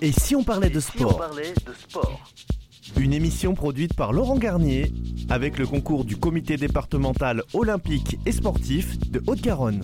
Et si on parlait de sport Une émission produite par Laurent Garnier avec le concours du comité départemental olympique et sportif de Haute-Garonne.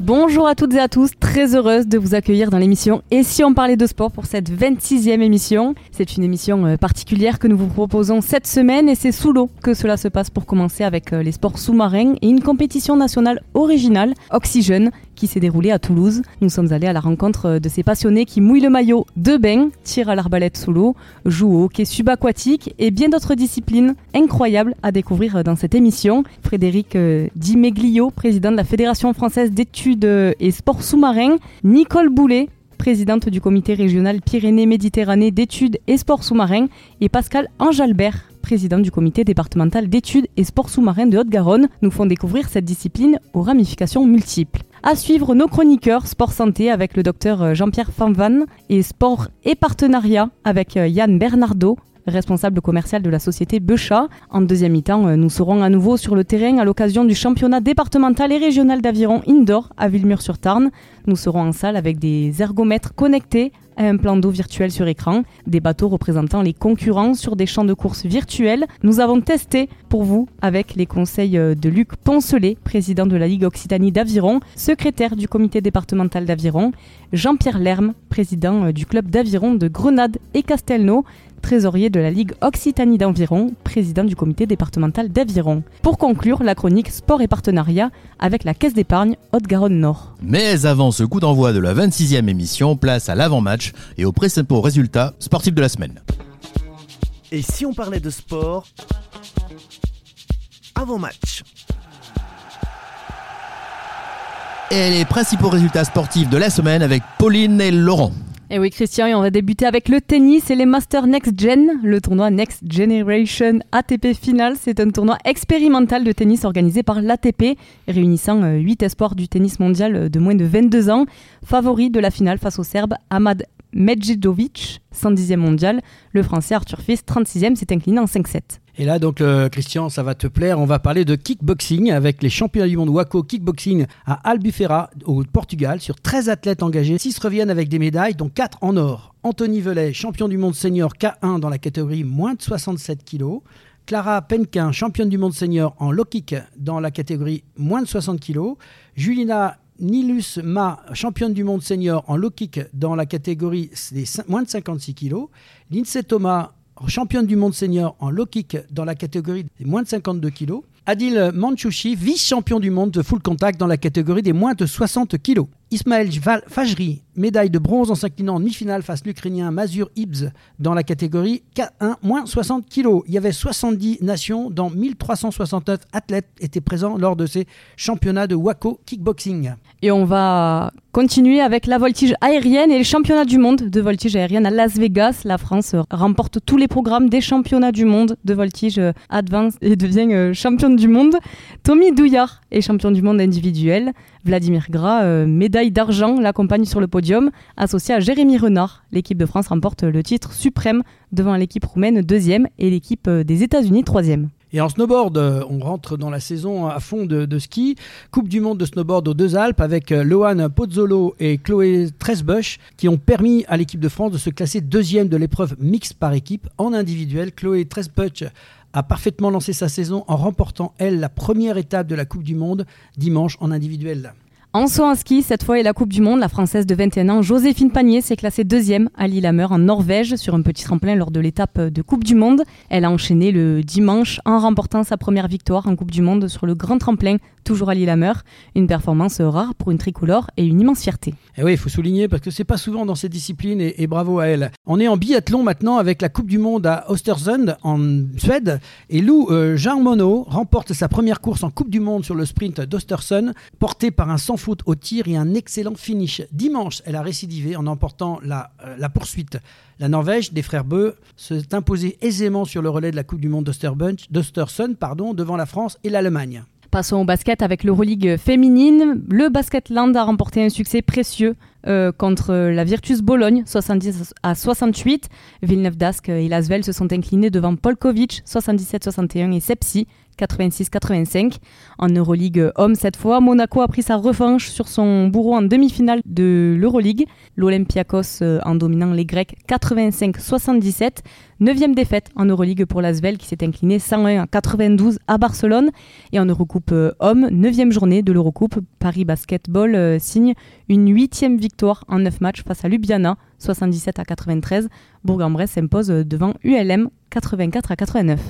Bonjour à toutes et à tous, très heureuse de vous accueillir dans l'émission Et si on parlait de sport pour cette 26e émission C'est une émission euh, particulière que nous vous proposons cette semaine et c'est sous l'eau que cela se passe pour commencer avec euh, les sports sous-marins et une compétition nationale originale, Oxygène, qui s'est déroulée à Toulouse. Nous sommes allés à la rencontre euh, de ces passionnés qui mouillent le maillot de bain, tirent à l'arbalète sous l'eau, jouent au hockey subaquatique et bien d'autres disciplines incroyables à découvrir dans cette émission. Frédéric Di Meglio, président de la Fédération française d'études et sports sous-marins, Nicole Boulet, présidente du comité régional Pyrénées-Méditerranée d'études et sports sous-marins, et Pascal Angelbert, président du comité départemental d'études et sports sous-marins de Haute-Garonne, nous font découvrir cette discipline aux ramifications multiples. À suivre nos chroniqueurs Sport Santé avec le docteur Jean-Pierre Fanvan et Sport et Partenariat avec Yann Bernardo, responsable commercial de la société Beuchat. En deuxième mi-temps, euh, nous serons à nouveau sur le terrain à l'occasion du championnat départemental et régional d'aviron indoor à Villemur-sur-Tarn. Nous serons en salle avec des ergomètres connectés un plan d'eau virtuel sur écran, des bateaux représentant les concurrents sur des champs de course virtuels. Nous avons testé pour vous avec les conseils euh, de Luc Poncelet, président de la Ligue Occitanie d'aviron, secrétaire du comité départemental d'aviron, Jean-Pierre Lerme, président euh, du club d'aviron de Grenade et Castelnau, trésorier de la Ligue Occitanie d'Environ, président du comité départemental d'Aviron. Pour conclure, la chronique Sport et partenariat avec la Caisse d'épargne Haute-Garonne Nord. Mais avant ce coup d'envoi de la 26e émission, place à l'avant-match et aux principaux résultats sportifs de la semaine. Et si on parlait de sport avant-match Et les principaux résultats sportifs de la semaine avec Pauline et Laurent. Et oui, Christian, et on va débuter avec le tennis et les Masters Next Gen. Le tournoi Next Generation ATP Final, c'est un tournoi expérimental de tennis organisé par l'ATP, réunissant 8 euh, espoirs du tennis mondial euh, de moins de 22 ans. Favori de la finale face au Serbe Ahmad Medjidovic, 110e mondial. Le Français Arthur Fils, 36e, s'est incliné en 5-7. Et là, donc, Christian, ça va te plaire. On va parler de kickboxing avec les championnats du monde Waco Kickboxing à Albufeira, au Portugal, sur 13 athlètes engagés. 6 reviennent avec des médailles, dont 4 en or. Anthony Velay, champion du monde senior K1 dans la catégorie moins de 67 kg. Clara Penquin, championne du monde senior en low kick dans la catégorie moins de 60 kg. Julina Nilus Ma, championne du monde senior en low kick dans la catégorie des moins de 56 kg. Lindsay Thomas, championne du monde senior en low kick dans la catégorie des moins de 52 kg. Adil Manchouchi, vice-champion du monde de full contact dans la catégorie des moins de 60 kg. Ismaël Fajri, médaille de bronze en s'inclinant en demi-finale face l'Ukrainien Mazur Ibs dans la catégorie K1 moins 60 kg. Il y avait 70 nations, dont 1369 athlètes étaient présents lors de ces championnats de Waco Kickboxing. Et on va continuer avec la voltige aérienne et les championnats du monde de voltige aérienne à Las Vegas. La France remporte tous les programmes des championnats du monde de voltige advance et devient euh, championne du monde. Tommy Douillard est champion du monde individuel. Vladimir Gras, euh, médaille d'argent, l'accompagne sur le podium, associé à Jérémy Renard. L'équipe de France remporte le titre suprême devant l'équipe roumaine deuxième et l'équipe euh, des États-Unis troisième. Et en snowboard, euh, on rentre dans la saison à fond de, ski. Coupe du monde de snowboard aux deux Alpes avec Lohan Pozzolo et Chloé Tresbush qui ont permis à l'équipe de France de se classer deuxième de l'épreuve mixte par équipe. En individuel, Chloé Tresbush a parfaitement lancé sa saison en remportant, elle, la première étape de la Coupe du Monde dimanche en individuel. En saut en ski, cette fois est la Coupe du Monde. La Française de 21 ans, Joséphine Panier, s'est classée deuxième à Lillehammer en Norvège sur un petit tremplin lors de l'étape de Coupe du Monde. Elle a enchaîné le dimanche en remportant sa première victoire en Coupe du Monde sur le grand tremplin, toujours à Lillehammer. Une performance rare pour une tricolore et une immense fierté. Et eh oui, il faut souligner parce que c'est pas souvent dans cette discipline et, bravo à elle. On est en biathlon maintenant avec la Coupe du Monde à Östersund en Suède et Lou euh, Jean Monod remporte sa première course en Coupe du Monde sur le sprint d'Östersund porté par un sans au tir et un excellent finish. Dimanche, elle a récidivé en emportant la, euh, la poursuite. La Norvège des frères Beu s'est imposée aisément sur le relais de la Coupe du Monde d'Ostersund devant la France et l'Allemagne. Passons au basket avec l'Euroleague féminine. Le Basketland a remporté un succès précieux euh, contre la Virtus Bologne, 70 à 68. Villeneuve d'Ascq et Lasvel se sont inclinés devant Polkovic, 77-61 et Sepsi, 86-85. En Euroleague homme cette fois, Monaco a pris sa revanche sur son bourreau en demi-finale de l'Euroleague. L'Olympiakos euh, en dominant les Grecs 85-77. Neuvième défaite en Euroleague pour l'Asvel qui s'est incliné 101 à 92 à Barcelone. Et en Eurocoupe euh, homme, neuvième journée de l'Eurocoupe, Paris Basketball signe une huitième victoire en neuf matchs face à Ljubljana 77 à 93. Bourg-en-Bresse s'impose devant ULM 84 à 89.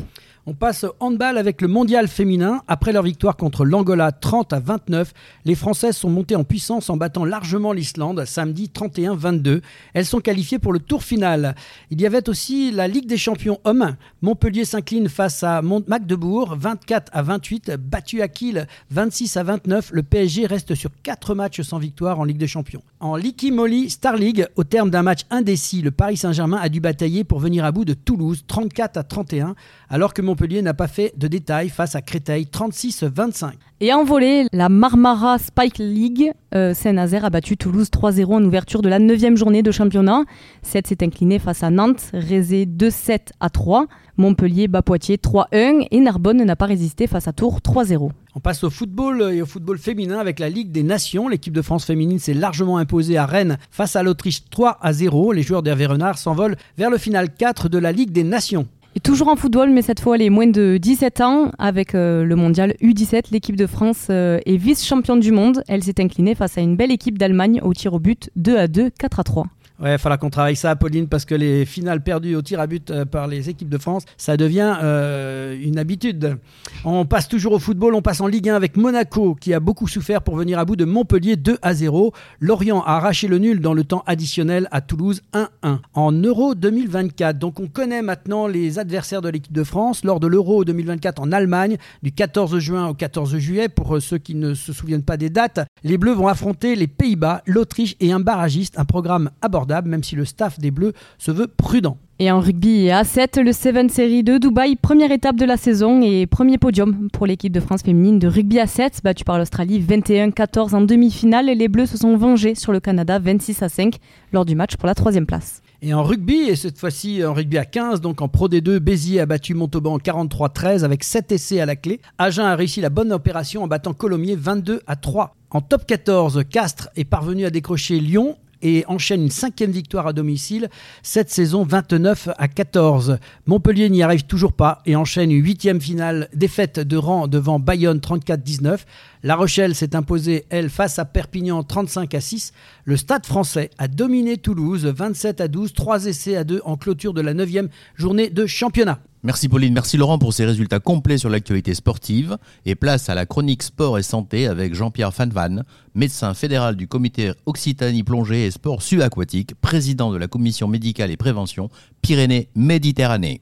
On passe handball avec le mondial féminin. Après leur victoire contre l'Angola 30 à 29, les Françaises sont montées en puissance en battant largement l'Islande samedi 31-22. Elles sont qualifiées pour le tour final. Il y avait aussi la Ligue des champions hommes. Montpellier s'incline face à Magdebourg 24 à 28, battu à Kiel 26 à 29. Le PSG reste sur 4 matchs sans victoire en Ligue des champions. En Licky Molly Star League, au terme d'un match indécis, le Paris Saint-Germain a dû batailler pour venir à bout de Toulouse 34 à 31, alors que Montpellier n'a pas fait de détails face à Créteil 36-25. Et en volée, la Marmara Spike League, euh, Saint-Nazaire a battu Toulouse 3-0 en ouverture de la 9 journée de championnat. 7 s'est incliné face à Nantes, Rézé 2-7 à 3. Montpellier bat Poitiers 3-1 et Narbonne n'a pas résisté face à Tours 3-0. On passe au football et au football féminin avec la Ligue des Nations. L'équipe de France féminine s'est largement imposée à Rennes face à l'Autriche 3 0. Les joueurs d'Hervé Renard s'envolent vers le final 4 de la Ligue des Nations. Toujours en football, mais cette fois les moins de 17 ans, avec euh, le mondial U17, l'équipe de France euh, est vice-championne du monde. Elle s'est inclinée face à une belle équipe d'Allemagne au tir au but 2 à 2, 4 à 3. Ouais, il faudra qu'on travaille ça, Pauline, parce que les finales perdues au tir à but euh, par les équipes de France, ça devient euh, une habitude. On passe toujours au football, on passe en Ligue 1 avec Monaco, qui a beaucoup souffert pour venir à bout de Montpellier 2 à 0. Lorient a arraché le nul dans le temps additionnel à Toulouse 1-1. En Euro 2024, donc on connaît maintenant les adversaires de l'équipe de France lors de l'Euro 2024 en Allemagne, du 14 juin au 14 juillet. Pour euh, ceux qui ne se souviennent pas des dates, les Bleus vont affronter les Pays-Bas, l'Autriche et un barragiste, un programme abordable même si le staff des Bleus se veut prudent. Et en rugby A7, le 7 Series de Dubaï, première étape de la saison et premier podium pour l'équipe de France féminine de rugby A7, battue par l'Australie 21-14 en demi-finale et les Bleus se sont vengés sur le Canada 26 à 5 lors du match pour la troisième place. Et en rugby, et cette fois-ci en rugby à 15, donc en Pro D2, Béziers a battu Montauban 43-13 avec 7 essais à la clé. Agen a réussi la bonne opération en battant Colomiers 22 à 3. En top 14, Castres est parvenu à décrocher Lyon et enchaîne une cinquième victoire à domicile, cette saison 29 à 14. Montpellier n'y arrive toujours pas et enchaîne une huitième finale défaite de rang devant Bayonne 34-19. La Rochelle s'est imposée, elle, face à Perpignan 35 à 6. Le Stade français a dominé Toulouse 27 à 12, 3 essais à 2 en clôture de la neuvième journée de championnat. Merci Pauline, merci Laurent pour ces résultats complets sur l'actualité sportive. Et place à la chronique sport et santé avec Jean-Pierre Fanvan, médecin fédéral du comité Occitanie plongée et sport subaquatique, président de la commission médicale et prévention Pyrénées-Méditerranée.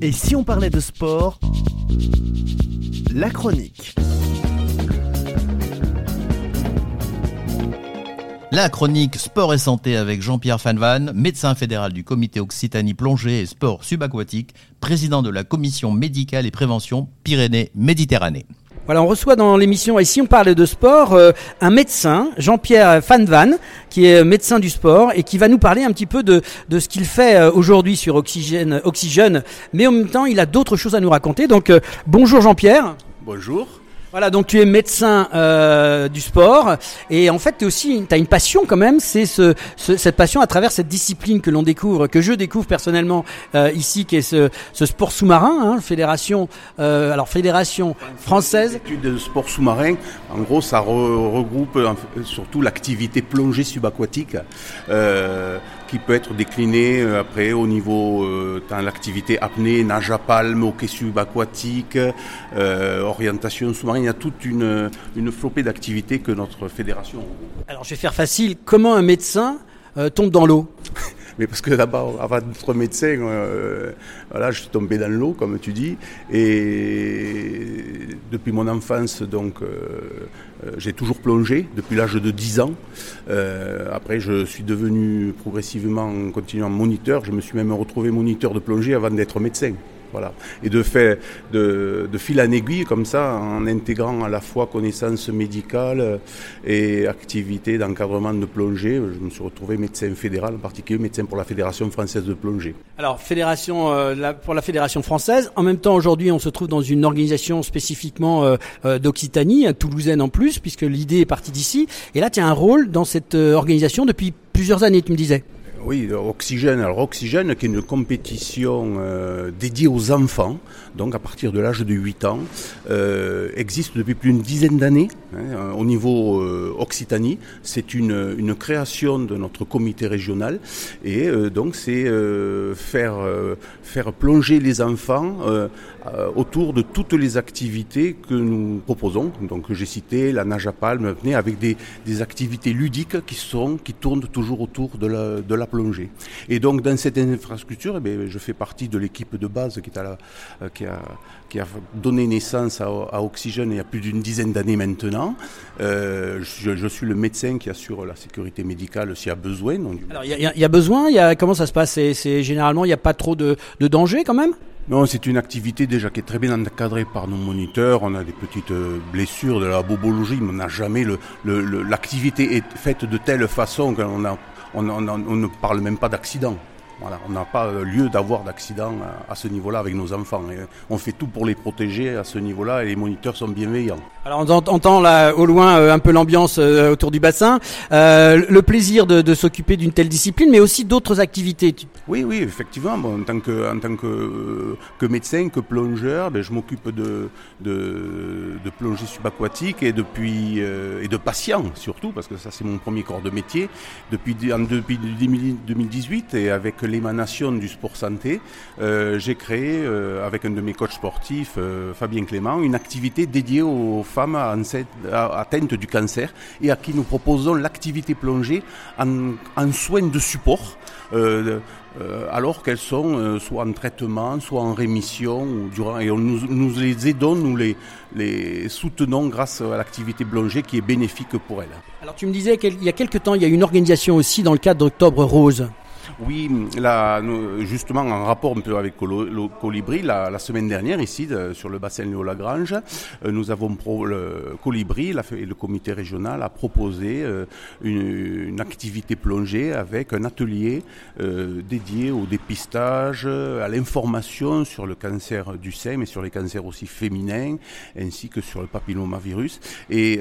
Et si on parlait de sport? La chronique. La chronique Sport et Santé avec Jean-Pierre Fanvan, médecin fédéral du comité Occitanie plongée et sport subaquatique, président de la commission médicale et prévention Pyrénées-Méditerranée. Voilà, on reçoit dans l'émission, et si on parle de sport, euh, un médecin, Jean-Pierre Fanvan, qui est médecin du sport et qui va nous parler un petit peu de, de ce qu'il fait euh, aujourd'hui sur Oxygène, Oxygène, mais en même temps, il a d'autres choses à nous raconter. Donc, euh, bonjour Jean-Pierre. Bonjour. Voilà, donc tu es médecin euh, du sport et en fait tu aussi as une passion quand même, c'est ce, cette passion à travers cette discipline que l'on découvre, que je découvre personnellement euh, ici, qui est ce, ce sport sous-marin, hein, fédération, euh, alors fédération française. L'étude de sport sous-marin, en gros, ça regroupe surtout l'activité plongée subaquatique. Qui peut être décliné euh, après au niveau euh, dans l'activité apnée, nage à palme, hockey subaquatique, euh, orientation sous-marine. Il y a toute une, une flopée d'activités que notre fédération Alors je vais faire facile. Comment un médecin tombe dans l'eau? mais parce que d'abord, avant d'être médecin, euh, voilà, je suis tombé dans l'eau, comme tu dis, et depuis mon enfance, donc, euh, euh, j'ai toujours plongé, depuis l'âge de 10 ans. après, je suis devenu progressivement, en continuant moniteur, je me suis même retrouvé moniteur de plongée avant d'être médecin. Et de, fait, de, fil en aiguille, comme ça, en intégrant à la fois connaissances médicales et activités d'encadrement de plongée, je me suis retrouvé médecin fédéral, en particulier médecin pour la Fédération française de plongée. Alors, fédération, euh, pour la Fédération française, en même temps, aujourd'hui, on se trouve dans une organisation spécifiquement euh, euh, d'Occitanie, toulousaine en plus, puisque l'idée est partie d'ici. Et là, tu as un rôle dans cette organisation depuis plusieurs années, tu me disais. Oui, Oxygène. Alors Oxygène, qui est une compétition euh, dédiée aux enfants, donc à partir de l'âge de 8 ans, euh, existe depuis plus d'une dizaine d'années hein, au niveau euh, Occitanie. C'est une, création de notre comité régional et donc c'est faire, faire plonger les enfants autour de toutes les activités que nous proposons. Donc j'ai cité la nage à palme, avec des, des activités ludiques qui, sont, qui tournent toujours autour de la, de la plongée. Et donc dans cette infrastructure, eh je fais partie de l'équipe de base qui, est à la, euh, qui, a, qui, a, donné naissance à, à, Oxygène il y a plus d'une dizaine d'années maintenant. Euh, je, je, suis le médecin qui assure la sécurité médicale s'il y a besoin. Alors il y, y, a besoin, y a, comment ça se passe? C'est, Généralement il n'y a pas trop de, de danger quand même? Non, c'est une activité déjà qui est très bien encadrée par nos moniteurs. On a des petites euh, blessures de la bobologie, mais on n'a jamais le, l'activité est faite de telle façon qu'on a on, ne parle même pas d'accident. On n'a pas euh, lieu d'avoir d'accident à, ce niveau-là avec nos enfants. on fait tout pour les protéger à ce niveau-là et les moniteurs sont bienveillants. Alors on entend là au loin euh, un peu l'ambiance euh, autour du bassin, le plaisir de, s'occuper d'une telle discipline, mais aussi d'autres activités. Oui, oui, effectivement. en tant que, en tant que, que médecin, que plongeur, ben, je m'occupe de, de, de, plongée subaquatique et depuis et de patient surtout, parce que ça c'est mon premier corps de métier depuis, depuis 2018 et avec l'émanation du sport santé, euh, j'ai créé euh, avec un de mes coachs sportifs, euh, Fabien Clément, une activité dédiée aux femmes atteintes du cancer et à qui nous proposons l'activité plongée en, en soins de support. Alors qu'elles sont soit en traitement, soit en rémission, et nous, les aidons, nous les, soutenons grâce à l'activité plongée qui est bénéfique pour elles. Alors tu me disais qu'il y a quelques temps, il y a une organisation aussi dans le cadre d'Octobre Rose. Oui, là, justement, en rapport un peu avec le Colibri, la, semaine dernière, ici, sur le bassin Léo-Lagrange, euh, nous avons le Colibri le comité régional a proposé euh, une, activité plongée avec un atelier euh, dédié au dépistage, à l'information sur le cancer du sein, mais sur les cancers aussi féminins, ainsi que sur le papillomavirus. Et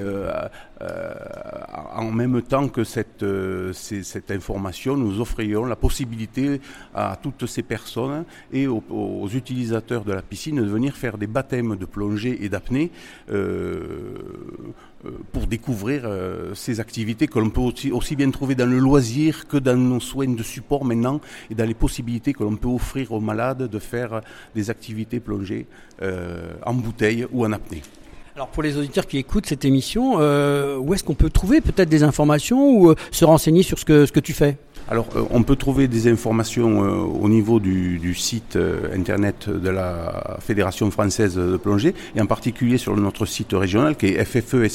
en même temps que cette, cette information, nous offrions la possibilité à toutes ces personnes et aux, utilisateurs de la piscine de venir faire des baptêmes de plongée et d'apnée euh, euh, pour découvrir euh, ces activités que l'on peut aussi, aussi, bien trouver dans le loisir que dans nos soins de support maintenant et dans les possibilités que l'on peut offrir aux malades de faire des activités plongées en bouteille ou en apnée. Alors pour les auditeurs qui écoutent cette émission, où est-ce qu'on peut trouver peut-être des informations ou se renseigner sur ce que, ce que tu fais? Alors, euh, on peut trouver des informations euh, au niveau du, site euh, internet de la Fédération française de plongée, et en particulier sur notre site régional qui est FFE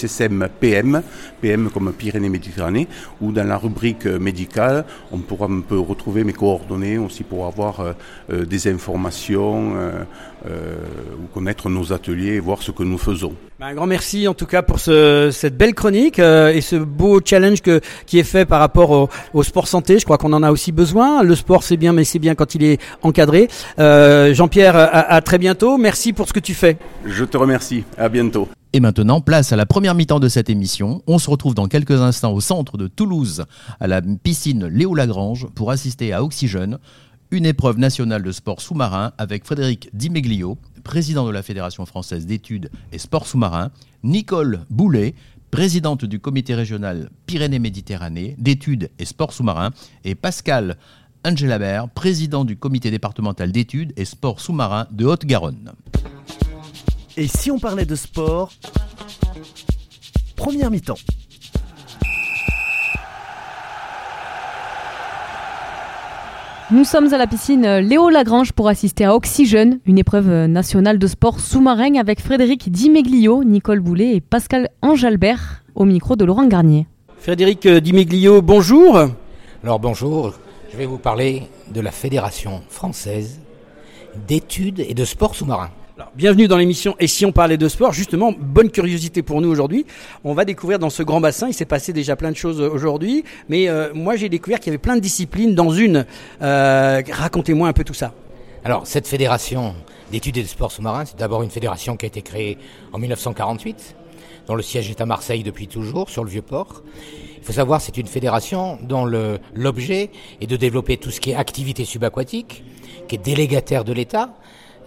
PM, PM comme Pyrénées-Méditerranée, où dans la rubrique médicale, on pourra retrouver mes coordonnées aussi pour avoir des informations ou connaître nos ateliers et voir ce que nous faisons. Ben, un grand merci en tout cas pour cette belle chronique et ce beau challenge qui est fait par rapport au, au sport santé je crois qu'on en a aussi besoin. Le sport, c'est bien, mais c'est bien quand il est encadré. Euh, Jean-Pierre, à, très bientôt. Merci pour ce que tu fais. Je te remercie. À bientôt. Et maintenant, place à la première mi-temps de cette émission. On se retrouve dans quelques instants au centre de Toulouse, à la piscine Léo Lagrange, pour assister à Oxygène, une épreuve nationale de sport sous-marin avec Frédéric Dimeglio, président de la Fédération française d'études et sport sous-marin, Nicole Boulet, présidente du comité régional Pyrénées-Méditerranée d'études et sports sous-marins, et Pascal Angelabert, président du comité départemental d'études et sports sous-marins de Haute-Garonne. Et si on parlait de sport Première mi-temps. Nous sommes à la piscine Léo Lagrange pour assister à Oxygène, une épreuve nationale de sport sous-marin avec Frédéric Dimeglio, Nicole Boulet et Pascal Angelbert au micro de Laurent Garnier. Frédéric Dimeglio, bonjour. Alors bonjour, je vais vous parler de la Fédération française d'études et de sport sous-marin. Bienvenue dans l'émission Et si on parlait de sport? Justement, bonne curiosité pour nous aujourd'hui. On va découvrir dans ce grand bassin, il s'est passé déjà plein de choses aujourd'hui, mais euh, moi j'ai découvert qu'il y avait plein de disciplines dans une. Euh, racontez-moi un peu tout ça. Alors, cette fédération d'études et de sport sous-marin, c'est d'abord une fédération qui a été créée en 1948, dont le siège est à Marseille depuis toujours, sur le Vieux-Port. Il faut savoir, c'est une fédération dont l'objet est de développer tout ce qui est activité subaquatique, qui est délégataire de l'État,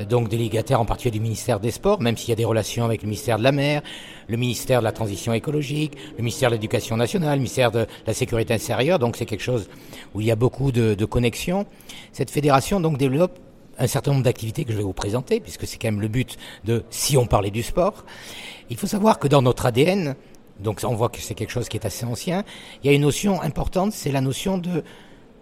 donc délégataire en particulier du ministère des Sports, même s'il y a des relations avec le ministère de la Mer, le ministère de la Transition écologique, le ministère de l'Éducation nationale, le ministère de la Sécurité intérieure, donc c'est quelque chose où il y a beaucoup de, de connexions. Cette fédération donc développe un certain nombre d'activités que je vais vous présenter, puisque c'est quand même le but de si on parlait du sport. Il faut savoir que dans notre ADN, donc on voit que c'est quelque chose qui est assez ancien, il y a une notion importante, c'est la notion de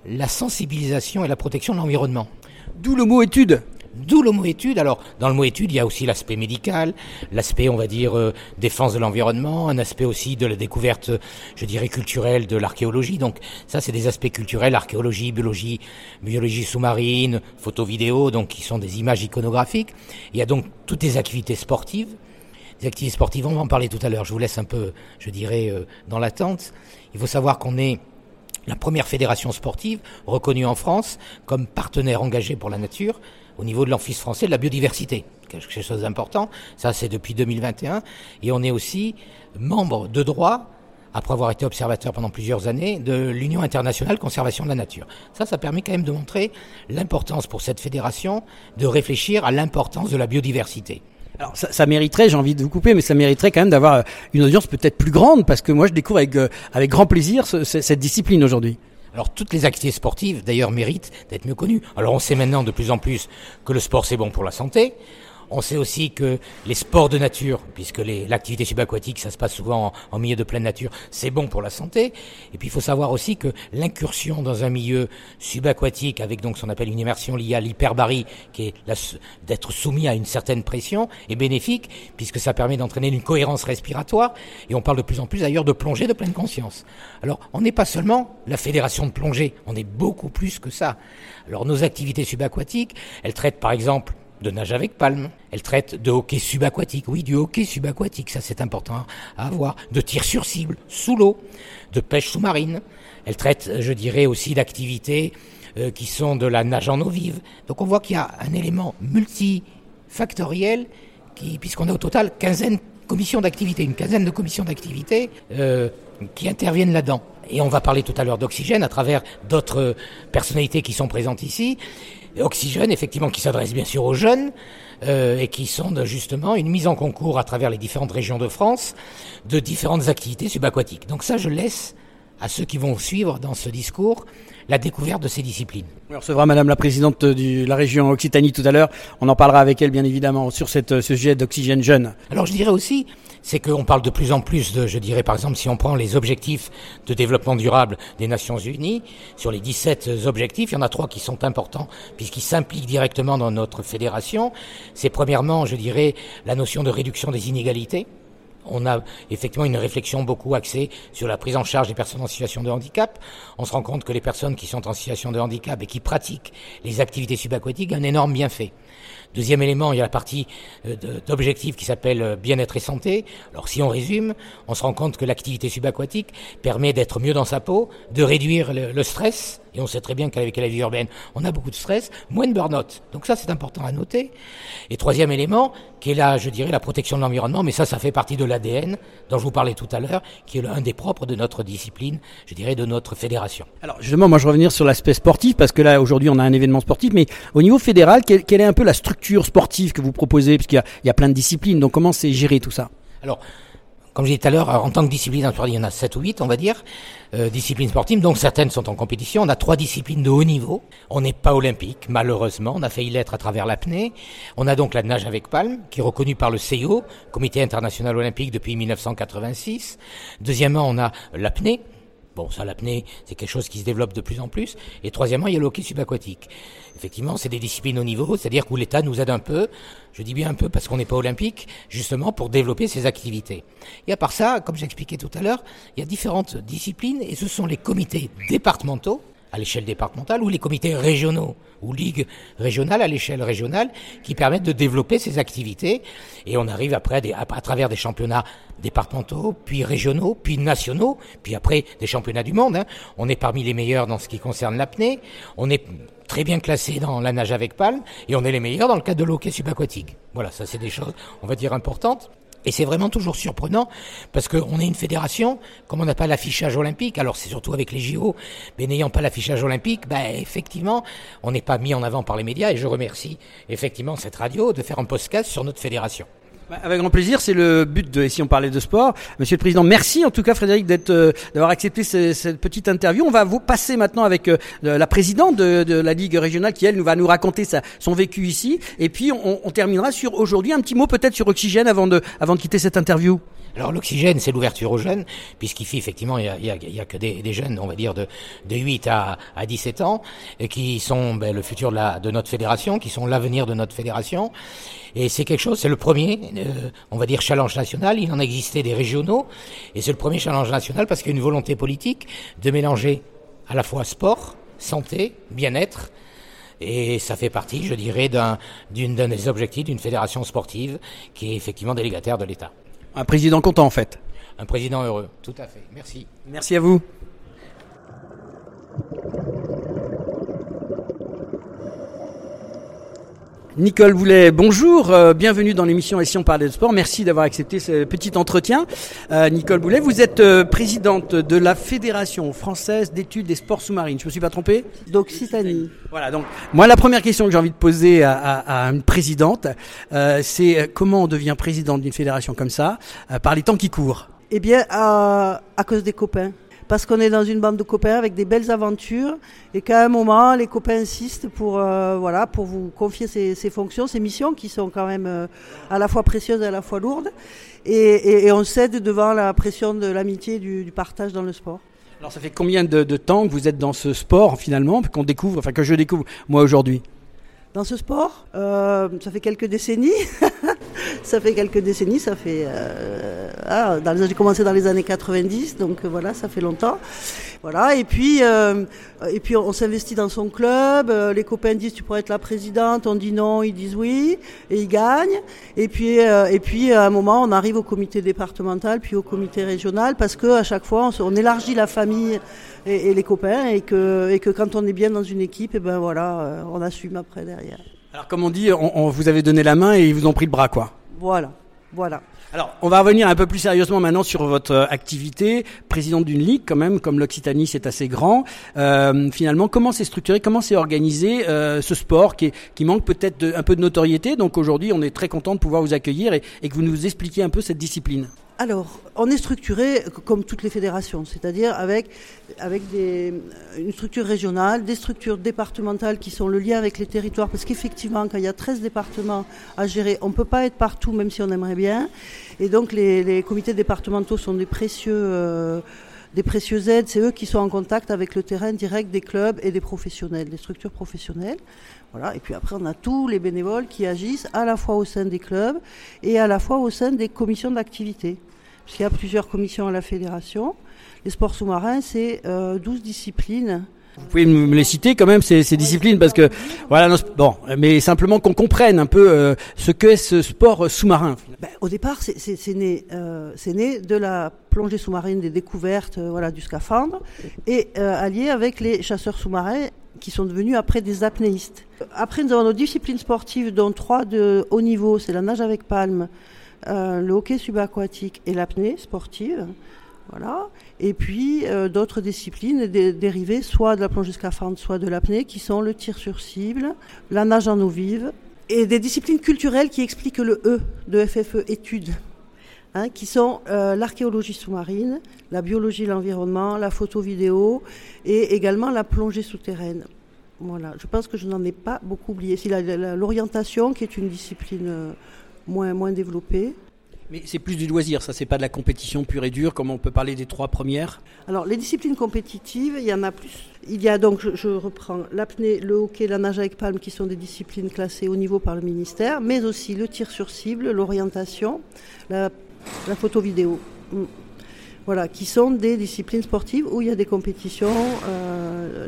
la sensibilisation et la protection de l'environnement. D'où le mot étude. D'où le mot étude. Alors, dans le mot étude, il y a aussi l'aspect médical, l'aspect, on va dire, euh, défense de l'environnement, un aspect aussi de la découverte, je dirais, culturelle de l'archéologie. Donc, ça, c'est des aspects culturels, archéologie, biologie, biologie sous-marine, photo-vidéo, donc qui sont des images iconographiques. Il y a donc toutes les activités sportives. Les activités sportives, on va en parler tout à l'heure. Je vous laisse un peu, je dirais, euh, dans l'attente. Il faut savoir qu'on est la première fédération sportive reconnue en France comme partenaire engagé pour la nature au niveau de l'Office français de la biodiversité. Quelque chose d'important. Ça, c'est depuis 2021. Et on est aussi membre de droit après avoir été observateur pendant plusieurs années de l'Union internationale conservation de la nature. Ça, ça permet quand même de montrer l'importance pour cette fédération de réfléchir à l'importance de la biodiversité. Alors ça, ça mériterait, j'ai envie de vous couper, mais ça mériterait quand même d'avoir euh, une audience peut-être plus grande, parce que moi je découvre avec, euh, avec grand plaisir ce, cette discipline aujourd'hui. Alors toutes les activités sportives, d'ailleurs, méritent d'être mieux connues. Alors on sait maintenant de plus en plus que le sport c'est bon pour la santé. On sait aussi que les sports de nature, puisque l'activité subaquatique, ça se passe souvent en, milieu de pleine nature, c'est bon pour la santé. Et puis il faut savoir aussi que l'incursion dans un milieu subaquatique, avec donc ce qu'on appelle une immersion liée à l'hyperbarie, qui est d'être soumis à une certaine pression, est bénéfique, puisque ça permet d'entraîner une cohérence respiratoire. Et on parle de plus en plus d'ailleurs de plongée de pleine conscience. Alors on n'est pas seulement la fédération de plongée, on est beaucoup plus que ça. Alors nos activités subaquatiques, elles traitent par exemple de nage avec palme. Elle traite de hockey subaquatique, oui, du hockey subaquatique, ça c'est important à avoir, de tir sur cible, sous l'eau, de pêche sous-marine. Elle traite, je dirais, aussi d'activités euh, qui sont de la nage en eau vive. Donc on voit qu'il y a un élément multifactoriel, qui, puisqu'on a au total quinzaine commissions d'activité, une quinzaine de commissions d'activité euh, qui interviennent là-dedans. Et on va parler tout à l'heure d'oxygène à travers d'autres personnalités qui sont présentes ici. Oxygène, effectivement, qui s'adresse bien sûr aux jeunes euh, et qui sont justement une mise en concours à travers les différentes régions de France de différentes activités subaquatiques. Donc ça, je laisse à ceux qui vont suivre dans ce discours la découverte de ces disciplines. On recevra Madame la Présidente de la région Occitanie tout à l'heure. On en parlera avec elle, bien évidemment, sur cette, ce sujet d'oxygène jeune. Alors je dirais aussi, c'est qu'on parle de plus en plus de, je dirais par exemple, si on prend les objectifs de développement durable des Nations Unies, sur les 17 objectifs, il y en a trois qui sont importants puisqu'ils s'impliquent directement dans notre fédération. C'est premièrement, je dirais, la notion de réduction des inégalités on a effectivement une réflexion beaucoup axée sur la prise en charge des personnes en situation de handicap. On se rend compte que les personnes qui sont en situation de handicap et qui pratiquent les activités subaquatiques ont un énorme bienfait. Deuxième élément, il y a la partie euh, d'objectif qui s'appelle euh, bien-être et santé. Alors si on résume, on se rend compte que l'activité subaquatique permet d'être mieux dans sa peau, de réduire le, stress, et on sait très bien qu'avec la vie urbaine, on a beaucoup de stress, moins de burn-out. Donc ça, c'est important à noter. Et troisième élément, qui est là, je dirais, la protection de l'environnement, mais ça, ça fait partie de l'ADN dont je vous parlais tout à l'heure, qui est l'un des propres de notre discipline, je dirais, de notre fédération. Alors justement, moi je revenir sur l'aspect sportif, parce que là, aujourd'hui, on a un événement sportif, mais au niveau fédéral, quelle est un peu la structure sportive que vous proposez? Parce qu'il y, a plein de disciplines, donc comment c'est géré tout ça? Alors, comme je disais tout à l'heure, en tant que discipline, il y en a 7 ou 8, on va dire, euh, disciplines sportives, donc certaines sont en compétition. On a trois disciplines de haut niveau. On n'est pas olympique, malheureusement. On a failli l'être à travers l'apnée. On a donc la nage avec palme, qui est reconnue par le CIO, Comité international olympique, depuis 1986. Deuxièmement, on a l'apnée, Bon, ça, l'apnée, c'est quelque chose qui se développe de plus en plus. Et troisièmement, il y a le hockey subaquatique. Effectivement, c'est des disciplines au niveau, c'est-à-dire que l'État nous aide un peu, je dis bien un peu parce qu'on n'est pas olympique, justement pour développer ces activités. Et à part ça, comme j'expliquais tout à l'heure, il y a différentes disciplines et ce sont les comités départementaux à l'échelle départementale ou les comités régionaux ou ligues régionales à l'échelle régionale qui permettent de développer ces activités. Et on arrive après à, travers des championnats départementaux, puis régionaux, puis nationaux, puis après des championnats du monde. Hein. On est parmi les meilleurs dans ce qui concerne l'apnée. On est très bien classé dans la nage avec palme et on est les meilleurs dans le cadre de l'hockey subaquatique. Voilà, ça c'est des choses, on va dire, importantes. Et c'est vraiment toujours surprenant parce qu'on est une fédération, comme on n'a pas l'affichage olympique, alors c'est surtout avec les JO, mais n'ayant pas l'affichage olympique, ben effectivement, on n'est pas mis en avant par les médias et je remercie effectivement cette radio de faire un podcast sur notre fédération. Bah, avec grand plaisir, c'est le but de si on parlait de sport. Monsieur le Président, merci en tout cas Frédéric d'être euh, d'avoir accepté cette petite interview. On va vous passer maintenant avec euh, la présidente de, de, la Ligue régionale qui elle nous va nous raconter sa, son vécu ici. Et puis on, on terminera sur aujourd'hui un petit mot peut-être sur Oxygène avant de avant de quitter cette interview. Alors l'oxygène, c'est l'ouverture aux jeunes, puisqu'ici, effectivement, il y a, y a, que des, jeunes, on va dire, de, de 8 à, à 17 ans, et qui sont ben, le futur de, la, de notre fédération, qui sont l'avenir de notre fédération. Et c'est quelque chose, c'est le premier, on va dire, challenge national. Il en existait des régionaux, et c'est le premier challenge national parce qu'il y a une volonté politique de mélanger à la fois sport, santé, bien-être, et ça fait partie, je dirais, d'un des objectifs d'une fédération sportive qui est effectivement délégataire de l'État. Un président content en fait. Un président heureux, tout à fait. Merci. Merci à vous. Nicole Boulet, bonjour, euh, bienvenue dans l'émission Et si on parlait de sport. Merci d'avoir accepté ce petit entretien. Euh, Nicole Boulet, vous êtes euh, présidente de la Fédération française d'études des sports sous-marines. Je me suis pas trompé D'Occitanie. Voilà, donc moi la première question que j'ai envie de poser à, à, à une présidente, c'est comment on devient présidente d'une fédération comme ça par les temps qui courent? Eh bien, à cause des copains parce qu'on est dans une bande de copains avec des belles aventures et qu'à un moment, les copains insistent pour, euh, voilà, pour vous confier ces, ces, fonctions, ces missions qui sont quand même euh, à la fois précieuses et à la fois lourdes. Et, et, et on cède devant la pression de l'amitié du, du partage dans le sport. Alors ça fait combien de, de, temps que vous êtes dans ce sport finalement, qu'on découvre, enfin que je découvre moi aujourd'hui? Dans ce sport. Euh, ça fait quelques décennies. ça fait quelques décennies. Ça fait. Euh, ah, j'ai commencé dans les années 90, donc euh, voilà, ça fait longtemps. Voilà. Et puis, euh, et puis on, s'investit dans son club. Les copains disent tu pourrais être la présidente. On dit non, ils disent oui, et ils gagnent. Et puis, et puis à un moment, on arrive au comité départemental, puis au comité régional, parce que à chaque fois, on, élargit la famille et, les copains, et que, et que quand on est bien dans une équipe, et ben voilà, on assume après derrière. Alors comme on dit, on, on vous avez donné la main et ils vous ont pris le bras, quoi. Voilà, voilà. Alors, on va revenir un peu plus sérieusement maintenant sur votre euh, activité, présidente d'une ligue quand même, comme l'Occitanie, c'est assez grand. Euh, finalement, comment c'est structuré, comment c'est organisé euh, ce sport qui, manque peut-être un peu de notoriété? Donc aujourd'hui, on est très content de pouvoir vous accueillir et, et que vous nous expliquiez un peu cette discipline. Alors, on est structuré comme toutes les fédérations, c'est-à-dire avec, avec une structure régionale, des structures départementales qui sont le lien avec les territoires, parce qu'effectivement, quand il y a 13 départements à gérer, on ne peut pas être partout, même si on aimerait bien. Et donc, les, les comités départementaux sont des précieux... Euh, des précieuses aides, c'est eux qui sont en contact avec le terrain direct des clubs et des professionnels, des structures professionnelles. Voilà. Et puis après, on a tous les bénévoles qui agissent à la fois au sein des clubs et à la fois au sein des commissions d'activité. Parce qu'il y a plusieurs commissions à la fédération. Les sports sous-marins, c'est euh, 12 disciplines. Vous pouvez me les citer quand même ces, disciplines parce que voilà bon mais simplement qu'on comprenne un peu euh, ce que est ce sport sous-marin. Ben, au départ c'est né euh, c'est né de la plongée sous-marine des découvertes euh, voilà du scaphandre et euh, allié avec les chasseurs sous-marins qui sont devenus après des apnéistes. Après nous avons nos disciplines sportives dont trois de haut niveau c'est la nage avec palme, euh, le hockey subaquatique et l'apnée sportive. Et puis euh, d'autres disciplines dé dérivées soit de la plongée scaphandre, soit de l'apnée, qui sont le tir sur cible, la nage en eau vive, et des disciplines culturelles qui expliquent le E de FFE études, hein, qui sont euh, l'archéologie sous-marine, la biologie de l'environnement, la photo-vidéo et également la plongée souterraine. Voilà. Je pense que je n'en ai pas beaucoup oublié. L'orientation qui est une discipline euh, moins, moins développée. Mais c'est plus du loisir, ça, c'est pas de la compétition pure et dure, comme on peut parler des trois premières Alors, les disciplines compétitives, il y en a plus. Il y a donc, je, reprends, l'apnée, le hockey, la nage avec palme, qui sont des disciplines classées au niveau par le ministère, mais aussi le tir sur cible, l'orientation, la, la photo-vidéo. voilà, qui sont des disciplines sportives où il y a des compétitions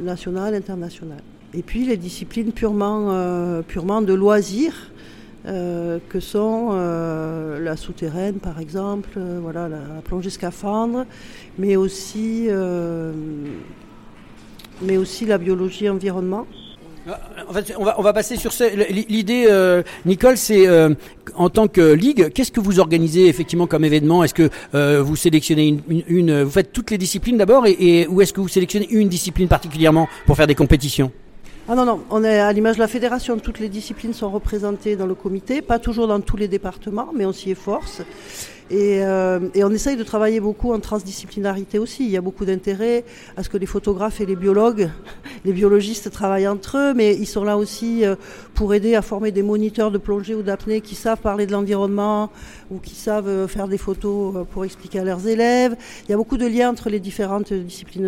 nationales, internationales. Et puis les disciplines purement, purement de loisirs, que sont la souterraine par exemple, voilà, la, plongée scaphandre, mais aussi, mais aussi la biologie environnement. En fait, on va, on va passer sur l'idée, euh, Nicole, c'est euh, en tant que ligue, qu'est-ce que vous organisez effectivement comme événement? Est-ce que euh, vous sélectionnez une, vous faites toutes les disciplines d'abord, et, et, ou est-ce que vous sélectionnez une discipline particulièrement pour faire des compétitions? Ah non, non, on est à l'image de la fédération, toutes les disciplines sont représentées dans le comité, pas toujours dans tous les départements, mais on s'y efforce. Et, euh, on essaye de travailler beaucoup en transdisciplinarité aussi. Il y a beaucoup d'intérêt à ce que les photographes et les biologues, les biologistes travaillent entre eux, mais ils sont là aussi euh, pour aider à former des moniteurs de plongée ou d'apnée qui savent parler de l'environnement ou qui savent euh, faire des photos pour expliquer à leurs élèves. Il y a beaucoup de liens entre les différentes disciplines,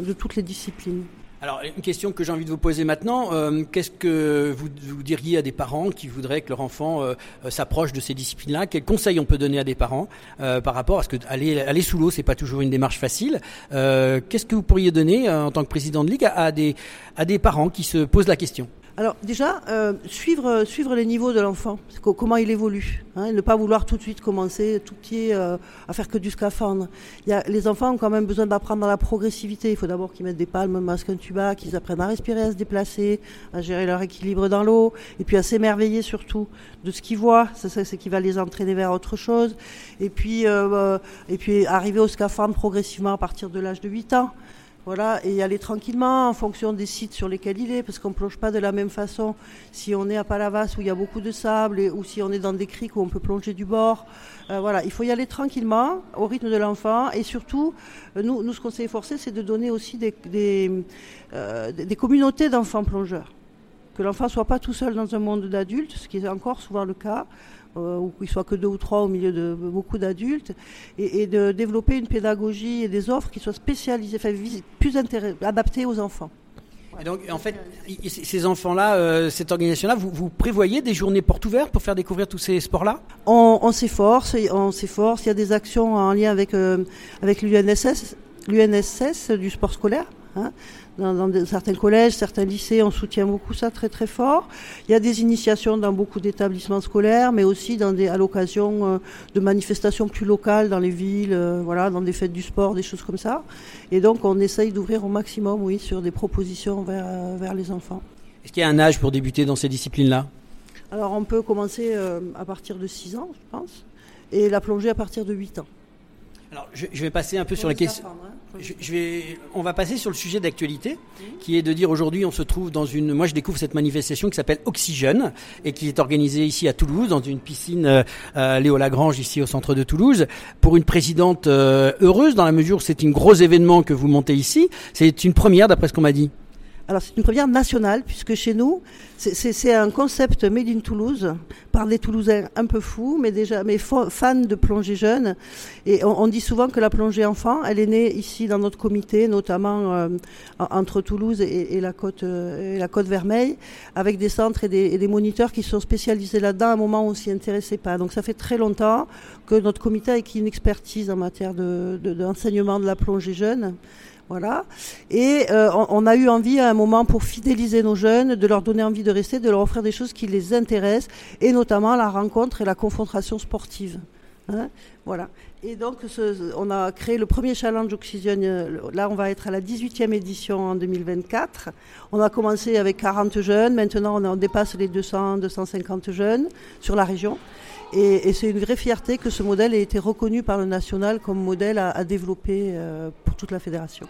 de toutes les disciplines. Alors, une question que j'ai envie de vous poser maintenant, euh, qu'est-ce que vous, diriez à des parents qui voudraient que leur enfant euh, euh, s'approche de ces disciplines-là? Quels conseils on peut donner à des parents par rapport à ce que aller, aller sous l'eau, c'est pas toujours une démarche facile Qu'est-ce que vous pourriez donner en tant que président de ligue à, des, à des parents qui se posent la question? Alors déjà, euh, suivre, suivre les niveaux de l'enfant, comment il évolue, hein, ne pas vouloir tout de suite commencer tout petit euh, à faire que du scaphandre. Les enfants ont quand même besoin d'apprendre la progressivité. Il faut d'abord qu'ils mettent des palmes, un masque, un tuba, qu'ils apprennent à respirer, à se déplacer, à gérer leur équilibre dans l'eau, et puis à s'émerveiller surtout de ce qu'ils voient. C'est ça, qui va les entraîner vers autre chose. Et puis, euh, et puis arriver au scaphandre progressivement à partir de l'âge de 8 ans. Voilà, et y aller tranquillement en fonction des sites sur lesquels il est, parce qu'on ne plonge pas de la même façon si on est à Palavas où il y a beaucoup de sable ou si on est dans des criques où on peut plonger du bord. Euh, voilà, il faut y aller tranquillement, au rythme de l'enfant, et surtout, euh, nous, nous ce qu'on s'est efforcé, c'est de donner aussi des, euh, communautés d'enfants plongeurs. Que l'enfant soit pas tout seul dans un monde d'adultes, ce qui est encore souvent le cas, ou qu'il soit que deux ou trois au milieu de beaucoup d'adultes, et, de développer une pédagogie et des offres qui soient spécialisées, plus adaptées aux enfants. Et donc, en fait, ces enfants-là, euh, cette organisation-là, vous, vous, prévoyez des journées portes ouvertes pour faire découvrir tous ces sports-là? On, s'efforce, on s'efforce. Il y a des actions en lien avec euh, avec l'UNSS, l'UNSS du sport scolaire. Hein dans, certains collèges, certains lycées, on soutient beaucoup ça très très fort. Il y a des initiations dans beaucoup d'établissements scolaires, mais aussi dans des, à l'occasion euh, de manifestations plus locales dans les villes, euh, voilà, dans des fêtes du sport, des choses comme ça. Et donc on essaye d'ouvrir au maximum, oui, sur des propositions vers, euh, vers les enfants. Est-ce qu'il y a un âge pour débuter dans ces disciplines-là? Alors on peut commencer à partir de 6 ans, je pense, et la plongée à partir de 8 ans. Alors, je, vais passer un peu sur la question. Hein, je, vais, on va passer sur le sujet d'actualité, qui est de dire aujourd'hui, on se trouve dans une. Moi, je découvre cette manifestation qui s'appelle Oxygène et qui est organisée ici à Toulouse, dans une piscine euh, Léo Lagrange, ici au centre de Toulouse, pour une présidente euh, heureuse, dans la mesure où c'est un gros événement que vous montez ici. C'est une première, d'après ce qu'on m'a dit. Alors c'est une première nationale puisque chez nous c'est un concept made in Toulouse par des Toulousains un peu fous mais déjà mais fans de plongée jeune. Et on, dit souvent que la plongée enfant elle est née ici dans notre comité notamment euh, entre Toulouse et, la côte et la côte Vermeille avec des centres et des, moniteurs qui sont spécialisés là-dedans à un moment où on s'y intéressait pas. Donc ça fait très longtemps que notre comité a acquis une expertise en matière d'enseignement de, de la plongée jeune voilà. Et euh, on, a eu envie à un moment pour fidéliser nos jeunes, de leur donner envie de rester, de leur offrir des choses qui les intéressent, et notamment la rencontre et la confrontation sportive. Hein. voilà. Et donc, on a créé le premier challenge Oxygène. Euh, là, on va être à la 18e édition en 2024. On a commencé avec 40 jeunes. Maintenant, on, dépasse les 200, 250 jeunes sur la région. Et, c'est une vraie fierté que ce modèle ait été reconnu par le national comme modèle à, développer euh, pour toute la fédération.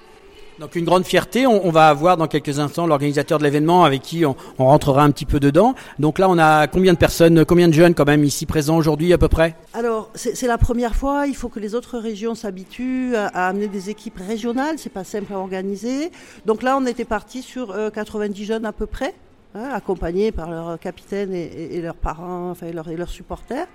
Donc une grande fierté, on, va avoir dans quelques instants l'organisateur de l'événement avec qui on, rentrera un petit peu dedans. Donc là on a combien de personnes, combien de jeunes quand même ici présents aujourd'hui à peu près? Alors c'est la première fois, il faut que les autres régions s'habituent à, amener des équipes régionales, c'est pas simple à organiser. Donc là on était parti sur 90 euh, jeunes à peu près. Hein, accompagnés par leurs capitaines et, leurs parents, enfin, et leurs, supporters.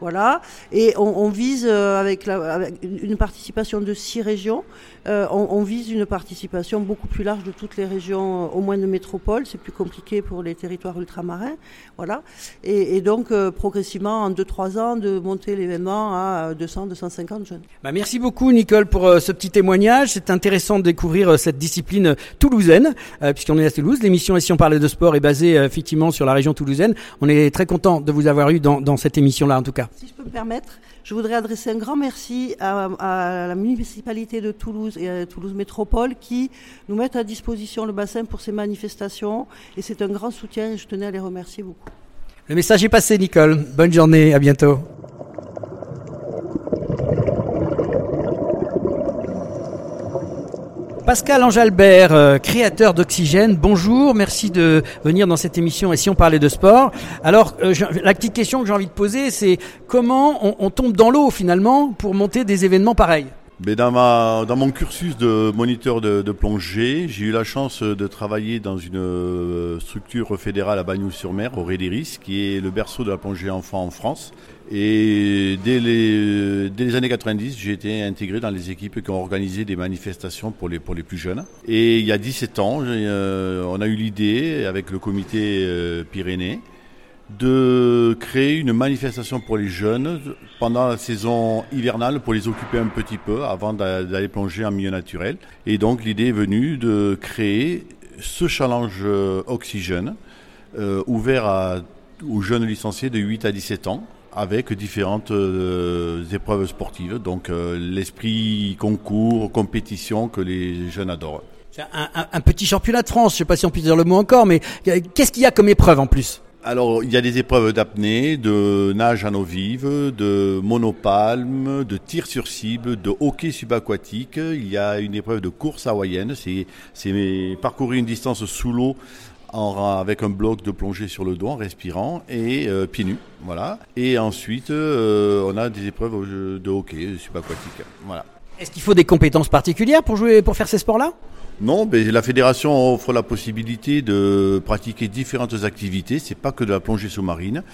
Voilà. Et on, vise euh, avec, la, avec, une participation de six régions, euh, on, vise une participation beaucoup plus large de toutes les régions, euh, au moins de métropole. C'est plus compliqué pour les territoires ultramarins. Voilà. Et, donc progressivement en 2-3 ans de monter l'événement à 200-250 jeunes. Bah merci beaucoup Nicole pour ce petit témoignage. C'est intéressant de découvrir cette discipline toulousaine puisqu'on est à Toulouse. L'émission Et si on parlait de sport est basée effectivement sur la région toulousaine. On est très content de vous avoir eu dans, dans cette émission-là en tout cas. Si je peux me permettre, je voudrais adresser un grand merci à, à, la municipalité de Toulouse et à Toulouse Métropole qui nous mettent à disposition le bassin pour ces manifestations. Et c'est un grand soutien et je tenais à les remercier beaucoup. Le message est passé, Nicole. Bonne journée, à bientôt. Pascal Ange-Albert, euh, créateur d'Oxygène, bonjour, merci de venir dans cette émission et si on parlait de sport. Alors, euh, la petite question que j'ai envie de poser, c'est comment on, tombe dans l'eau finalement pour monter des événements pareils? Mais dans, mon cursus de moniteur de, de plongée, j'ai eu la chance de travailler dans une euh, structure fédérale à Bagnoul-sur-Mer, au Rédéris, qui est le berceau de la plongée enfant en France. Et dès les, dès les années 90, j'ai été intégré dans les équipes qui ont organisé des manifestations pour les, pour les plus jeunes. Et il y a 17 ans, euh, on a eu l'idée, avec le comité euh, Pyrénées, de créer une manifestation pour les jeunes pendant la saison hivernale pour les occuper un petit peu avant d'aller plonger en milieu naturel. Et donc l'idée est venue de créer ce challenge euh, oxygène ouvert à, aux jeunes licenciés de 8 à 17 ans avec différentes euh, épreuves sportives, donc euh, l'esprit concours, compétition que les jeunes adorent. C'est un, un, un, petit championnat de France, je ne sais pas si on peut dire le mot encore, mais qu'est-ce qu'il y a comme épreuve en plus? Alors, il y a des épreuves d'apnée, de nage en eau vive, de monopalme, de tir sur cible, de hockey subaquatique. Il y a une épreuve de course hawaïenne. C'est, c'est parcourir une distance sous l'eau en, avec un bloc de plongée sur le dos en respirant et euh, pieds nus. Voilà. Et ensuite, euh, on a des épreuves de hockey subaquatique. Voilà. Est-ce qu'il faut des compétences particulières pour jouer, pour faire ces sports-là? Non, mais la fédération offre la possibilité de pratiquer différentes activités. C'est pas que de la plongée sous-marine.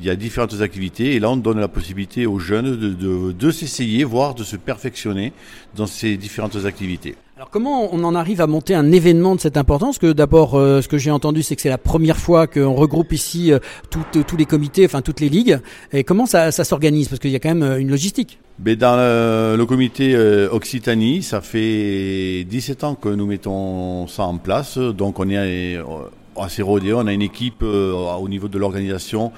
Il y a différentes activités et là on donne la possibilité aux jeunes de, de, de s'essayer, voire de se perfectionner dans ces différentes activités. Alors comment on en arrive à monter un événement de cette importance Que d'abord, euh, ce que j'ai entendu, c'est que c'est la première fois qu'on regroupe ici euh, tous les comités, enfin toutes les ligues. Et comment ça, s'organise? Parce qu'il y a quand même euh, une logistique. Mais dans le, le comité Occitanie, ça fait 17 ans que nous mettons ça en place. Donc on est assez rodé. On a une équipe au niveau de l'organisation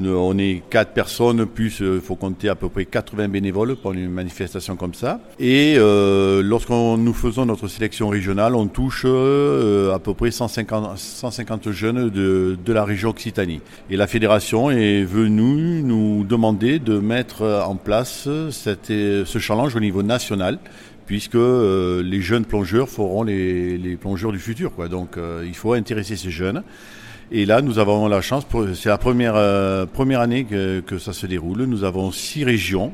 on est quatre personnes, plus il euh, faut compter à peu près 80 bénévoles pour une manifestation comme ça. Et euh, lorsqu'on nous faisons notre sélection régionale, on touche euh, à peu près 150, 150 jeunes de, de, la région Occitanie. Et la fédération est venue nous demander de mettre en place cette, ce challenge au niveau national puisque euh, les jeunes plongeurs feront les, les, plongeurs du futur. Donc il faut intéresser ces jeunes. Et là, nous avons la chance, c'est la première, euh, première année que, que, ça se déroule. Nous avons six régions.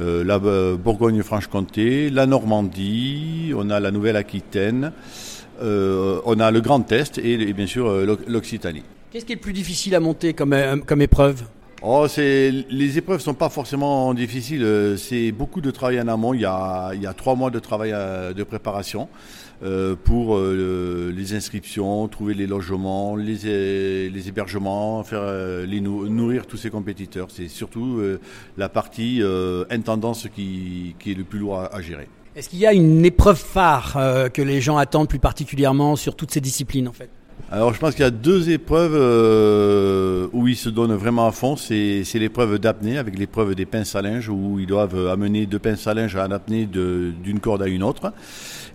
Euh, la euh, Bourgogne-Franche-Comté, la Normandie, on a la Nouvelle-Aquitaine, euh, on a le Grand Est et, et bien sûr l'Occitanie. Qu'est-ce qui est le plus difficile à monter comme, comme épreuve? Oh, c'est les épreuves sont pas forcément difficiles. C'est beaucoup de travail en amont. Il y a, il y a trois mois de travail de préparation. Euh, pour euh, les inscriptions, trouver les logements, les, les hébergements, faire euh, les nourrir tous ces compétiteurs. C'est surtout la partie intendance qui, qui, est le plus lourd à, à gérer. Est-ce qu'il y a une épreuve phare que les gens attendent plus particulièrement sur toutes ces disciplines en fait? Alors je pense qu'il y a deux épreuves euh, où ils se donnent vraiment à fond. C'est l'épreuve d'apnée avec l'épreuve des pinces à linge où ils doivent amener deux pinces à linge en apnée d'une corde à une autre.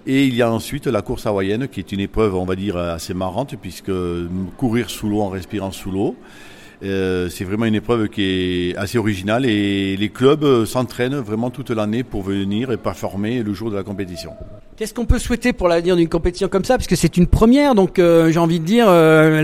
Et il y a ensuite la course hawaïenne qui est une épreuve, on va dire, assez marrante puisque courir sous l'eau en respirant sous l'eau. Euh, c'est vraiment une épreuve qui est assez originale et les clubs s'entraînent vraiment toute l'année pour venir et performer le jour de la compétition. Qu'est-ce qu'on peut souhaiter pour l'avenir d'une compétition comme ça? Puisque c'est une première, donc euh, j'ai envie de dire, euh,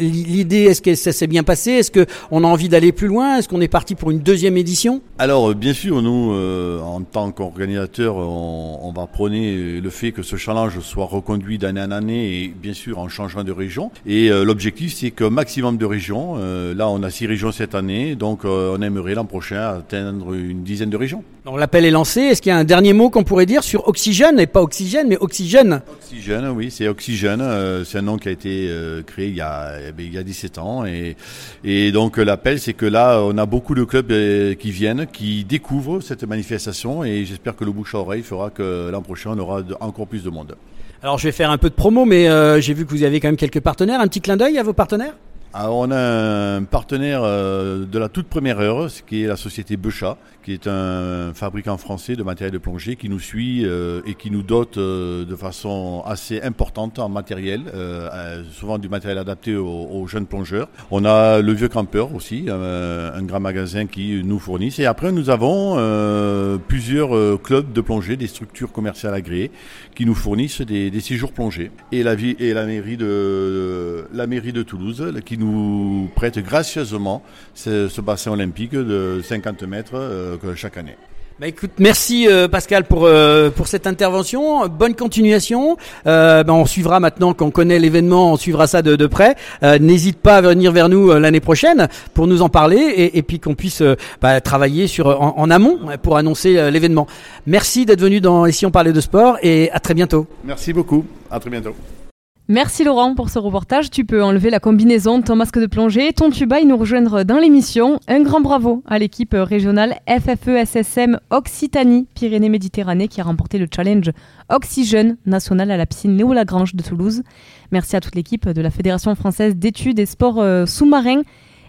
l'idée, est-ce que ça s'est bien passé? Est-ce qu'on a envie d'aller plus loin? Est-ce qu'on est parti pour une deuxième édition? Alors, bien sûr, nous, en tant qu'organisateur, on, on, va prôner le fait que ce challenge soit reconduit d'année en année et bien sûr en changeant de région. Et l'objectif, c'est qu'un maximum de régions, là on a six régions cette année, donc on aimerait l'an prochain atteindre une dizaine de régions. L'appel est lancé. Est-ce qu'il y a un dernier mot qu'on pourrait dire sur Oxygène et pas Oxygène, mais Oxygène? Oxygène, oui, c'est Oxygène. Euh, c'est un nom qui a été euh, créé il y a, eh ben, il y a 17 ans. Et, et donc l'appel, c'est que là, on a beaucoup de clubs euh, qui viennent, qui découvrent cette manifestation. Et j'espère que le bouche à oreille fera que l'an prochain, on aura encore plus de monde. Alors je vais faire un peu de promo, mais j'ai vu que vous avez quand même quelques partenaires. Un petit clin d'œil à vos partenaires? Alors on a un partenaire de la toute première heure, ce qui est la société Becha, qui est un fabricant français de matériel de plongée qui nous suit euh, et qui nous dote euh, de façon assez importante en matériel, euh, souvent du matériel adapté aux, jeunes plongeurs. On a le Vieux Campeur aussi, un grand magasin qui nous fournit. Et après, nous avons plusieurs clubs de plongée, des structures commerciales agréées qui nous fournissent des, séjours plongés. Et la, et la, mairie de, la mairie de Toulouse qui nous prête gracieusement ce bassin olympique de 50 mètres chaque année. Bah écoute, merci euh, Pascal pour euh, pour cette intervention. Bonne continuation. Euh, bah, on suivra maintenant qu'on connaît l'événement, on suivra ça de, de près. N'hésite pas à venir vers nous l'année prochaine pour nous en parler et, et puis qu'on puisse bah, travailler sur en, en, amont pour annoncer l'événement. Merci d'être venu dans Ici on parlait de sport et à très bientôt. Merci beaucoup. À très bientôt. Merci Laurent pour ce reportage. Tu peux enlever la combinaison, ton masque de plongée, ton tuba et nous rejoindre dans l'émission. Un grand bravo à l'équipe régionale FFE SSM Occitanie Pyrénées-Méditerranée qui a remporté le challenge Oxygène national à la piscine Léo Lagrange de Toulouse. Merci à toute l'équipe de la Fédération française d'études et sports euh, sous-marins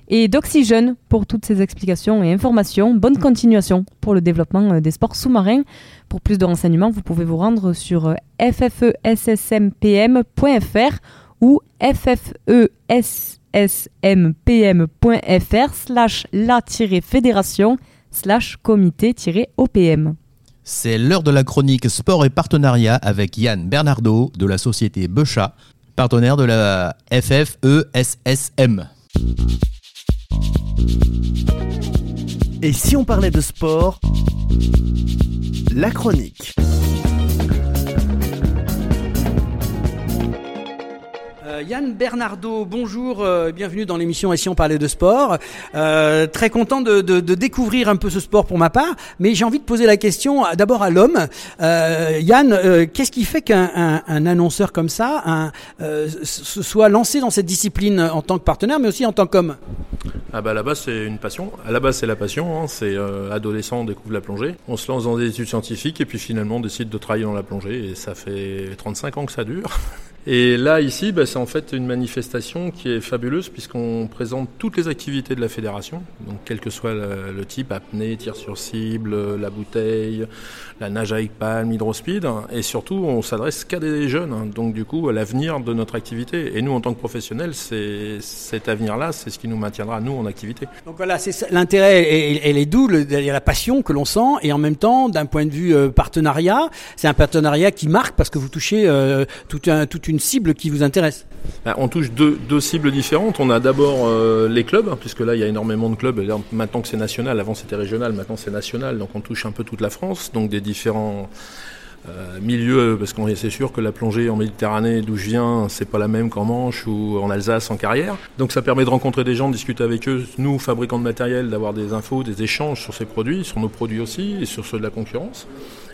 et d'Oxygène pour toutes ces explications et informations. Bonne continuation pour le développement euh, des sports sous-marins. Pour plus de renseignements, vous pouvez vous rendre sur euh, ffessmpm.fr ou ffessmpm.fr slash la-fédération slash comité-opm. C'est l'heure de la chronique sport et partenariat avec Yann Bernardo de la société Becha, partenaire de la FFESSM. Et si on parlait de sport la chronique. Euh, Yann Bernardo, bonjour, euh, bienvenue dans l'émission Ici on parlait de sport. Euh, très content de, découvrir un peu ce sport pour ma part, mais j'ai envie de poser la question d'abord à l'homme. Yann, qu'est-ce qui fait qu'un annonceur comme ça un, soit lancé dans cette discipline en tant que partenaire, mais aussi en tant qu'homme? Ah bah à la base c'est une passion. À la base c'est la passion. Hein. C'est adolescent on découvre la plongée. On se lance dans des études scientifiques et puis finalement on décide de travailler dans la plongée et ça fait 35 ans que ça dure. Et là, ici, bah, c'est en fait une manifestation qui est fabuleuse puisqu'on présente toutes les activités de la fédération, donc quel que soit le, type, apnée, tir sur cible, la bouteille, la nage avec palme, hydrospeed, et surtout on s'adresse qu'à des jeunes, donc du coup à l'avenir de notre activité. Et nous, en tant que professionnels, c'est cet avenir-là, c'est ce qui nous maintiendra nous en activité. Donc voilà, c'est l'intérêt, elle est d'où il la passion que l'on sent, et en même temps, d'un point de vue euh, partenariat, c'est un partenariat qui marque parce que vous touchez euh, tout un, toute une cible qui vous intéresse bah, On touche deux, cibles différentes. On a d'abord euh, les clubs, puisque là il y a énormément de clubs. Maintenant que c'est national, avant c'était régional, maintenant c'est national, donc on touche un peu toute la France, donc des différents euh, milieux, parce qu'on c'est sûr que la plongée en Méditerranée, d'où je viens, c'est pas la même qu'en Manche ou en Alsace en carrière. Donc ça permet de rencontrer des gens, de discuter avec eux, nous fabricants de matériel, d'avoir des infos, des échanges sur ces produits, sur nos produits aussi et sur ceux de la concurrence.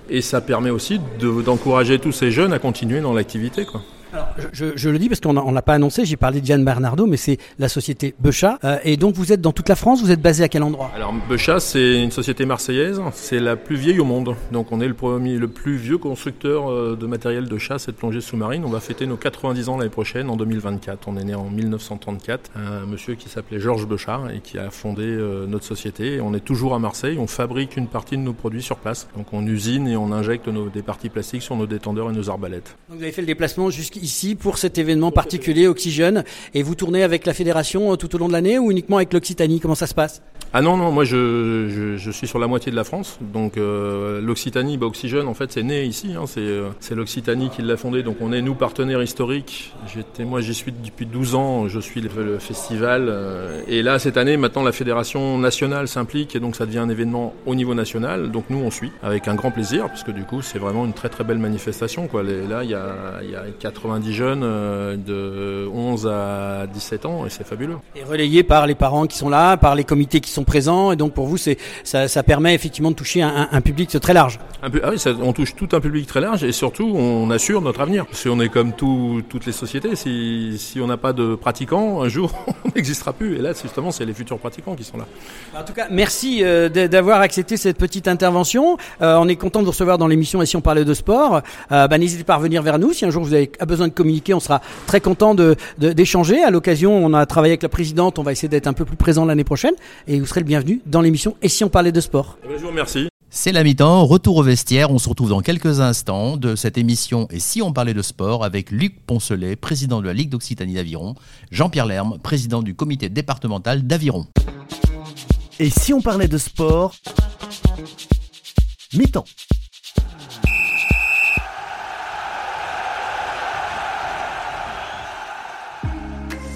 Et ça permet aussi d'encourager tous ces jeunes à continuer dans l'activité. Quoi. Alors, je, le dis parce qu'on n'a l'a pas annoncé, j'ai parlé de Diane Bernardo, mais c'est la société Becha. Euh, et donc vous êtes dans toute la France, vous êtes basé à quel endroit? Alors Becha, c'est une société marseillaise, c'est la plus vieille au monde. Donc on est le, premier, le plus vieux constructeur euh, de matériel de chasse et de plongée sous-marine. On va fêter nos 90 ans l'année prochaine, en 2024. On est né en 1934. Un monsieur qui s'appelait Georges Bechard et qui a fondé euh, notre société. On est toujours à Marseille, on fabrique une partie de nos produits sur place. Donc on usine et on injecte nos, des parties plastiques sur nos détendeurs et nos arbalètes. Donc vous avez fait le déplacement jusqu'ici ici pour cet événement particulier Oxygène et vous tournez avec la fédération euh, tout au long de l'année ou uniquement avec l'Occitanie? Comment ça se passe? Ah non, non, moi je, je, suis sur la moitié de la France. Donc euh, l'Occitanie, bah, Oxygène, en fait, c'est né ici. Hein, c'est, euh, c'est l'Occitanie qui l'a fondé. Donc on est, nous, partenaires historiques. J'étais, moi, j'y suis depuis 12 ans. Je suis le, festival. Et là, cette année, maintenant, la fédération nationale s'implique. Et donc ça devient un événement au niveau national. Donc nous, on suit avec un grand plaisir. Parce que du coup, c'est vraiment une très très belle manifestation. Quoi. Là, il y a, y a 90 jeunes euh, de 11 à 17 ans. Et c'est fabuleux. Et relayé par les parents qui sont là, par les comités qui sont présents et donc pour vous c'est ça, ça, permet effectivement de toucher un, un public très large. Un ah oui, ça, on touche tout un public très large et surtout on assure notre avenir. Si on est comme tout, toutes les sociétés, si, si on n'a pas de pratiquants, un jour on n'existera plus. Et là justement c'est les futurs pratiquants qui sont là. En tout cas, merci euh, d'avoir accepté cette petite intervention. Euh, on est content de vous recevoir dans l'émission et si on parlait de sport, bah, n'hésitez pas à revenir vers nous. Si un jour vous avez besoin de communiquer, on sera très content d'échanger. De, à l'occasion, on a travaillé avec la présidente, on va essayer d'être un peu plus présent l'année prochaine et vous serez le bienvenu dans l'émission Et si on parlait de sport? Eh ben, Je vous remercie. C'est la mi-temps, retour au vestiaire. On se retrouve dans quelques instants de cette émission Et si on parlait de sport avec Luc Poncelet, président de la Ligue d'Occitanie d'Aviron, Jean-Pierre Lerme, président du comité départemental d'Aviron. Et si on parlait de sport? Mi-temps.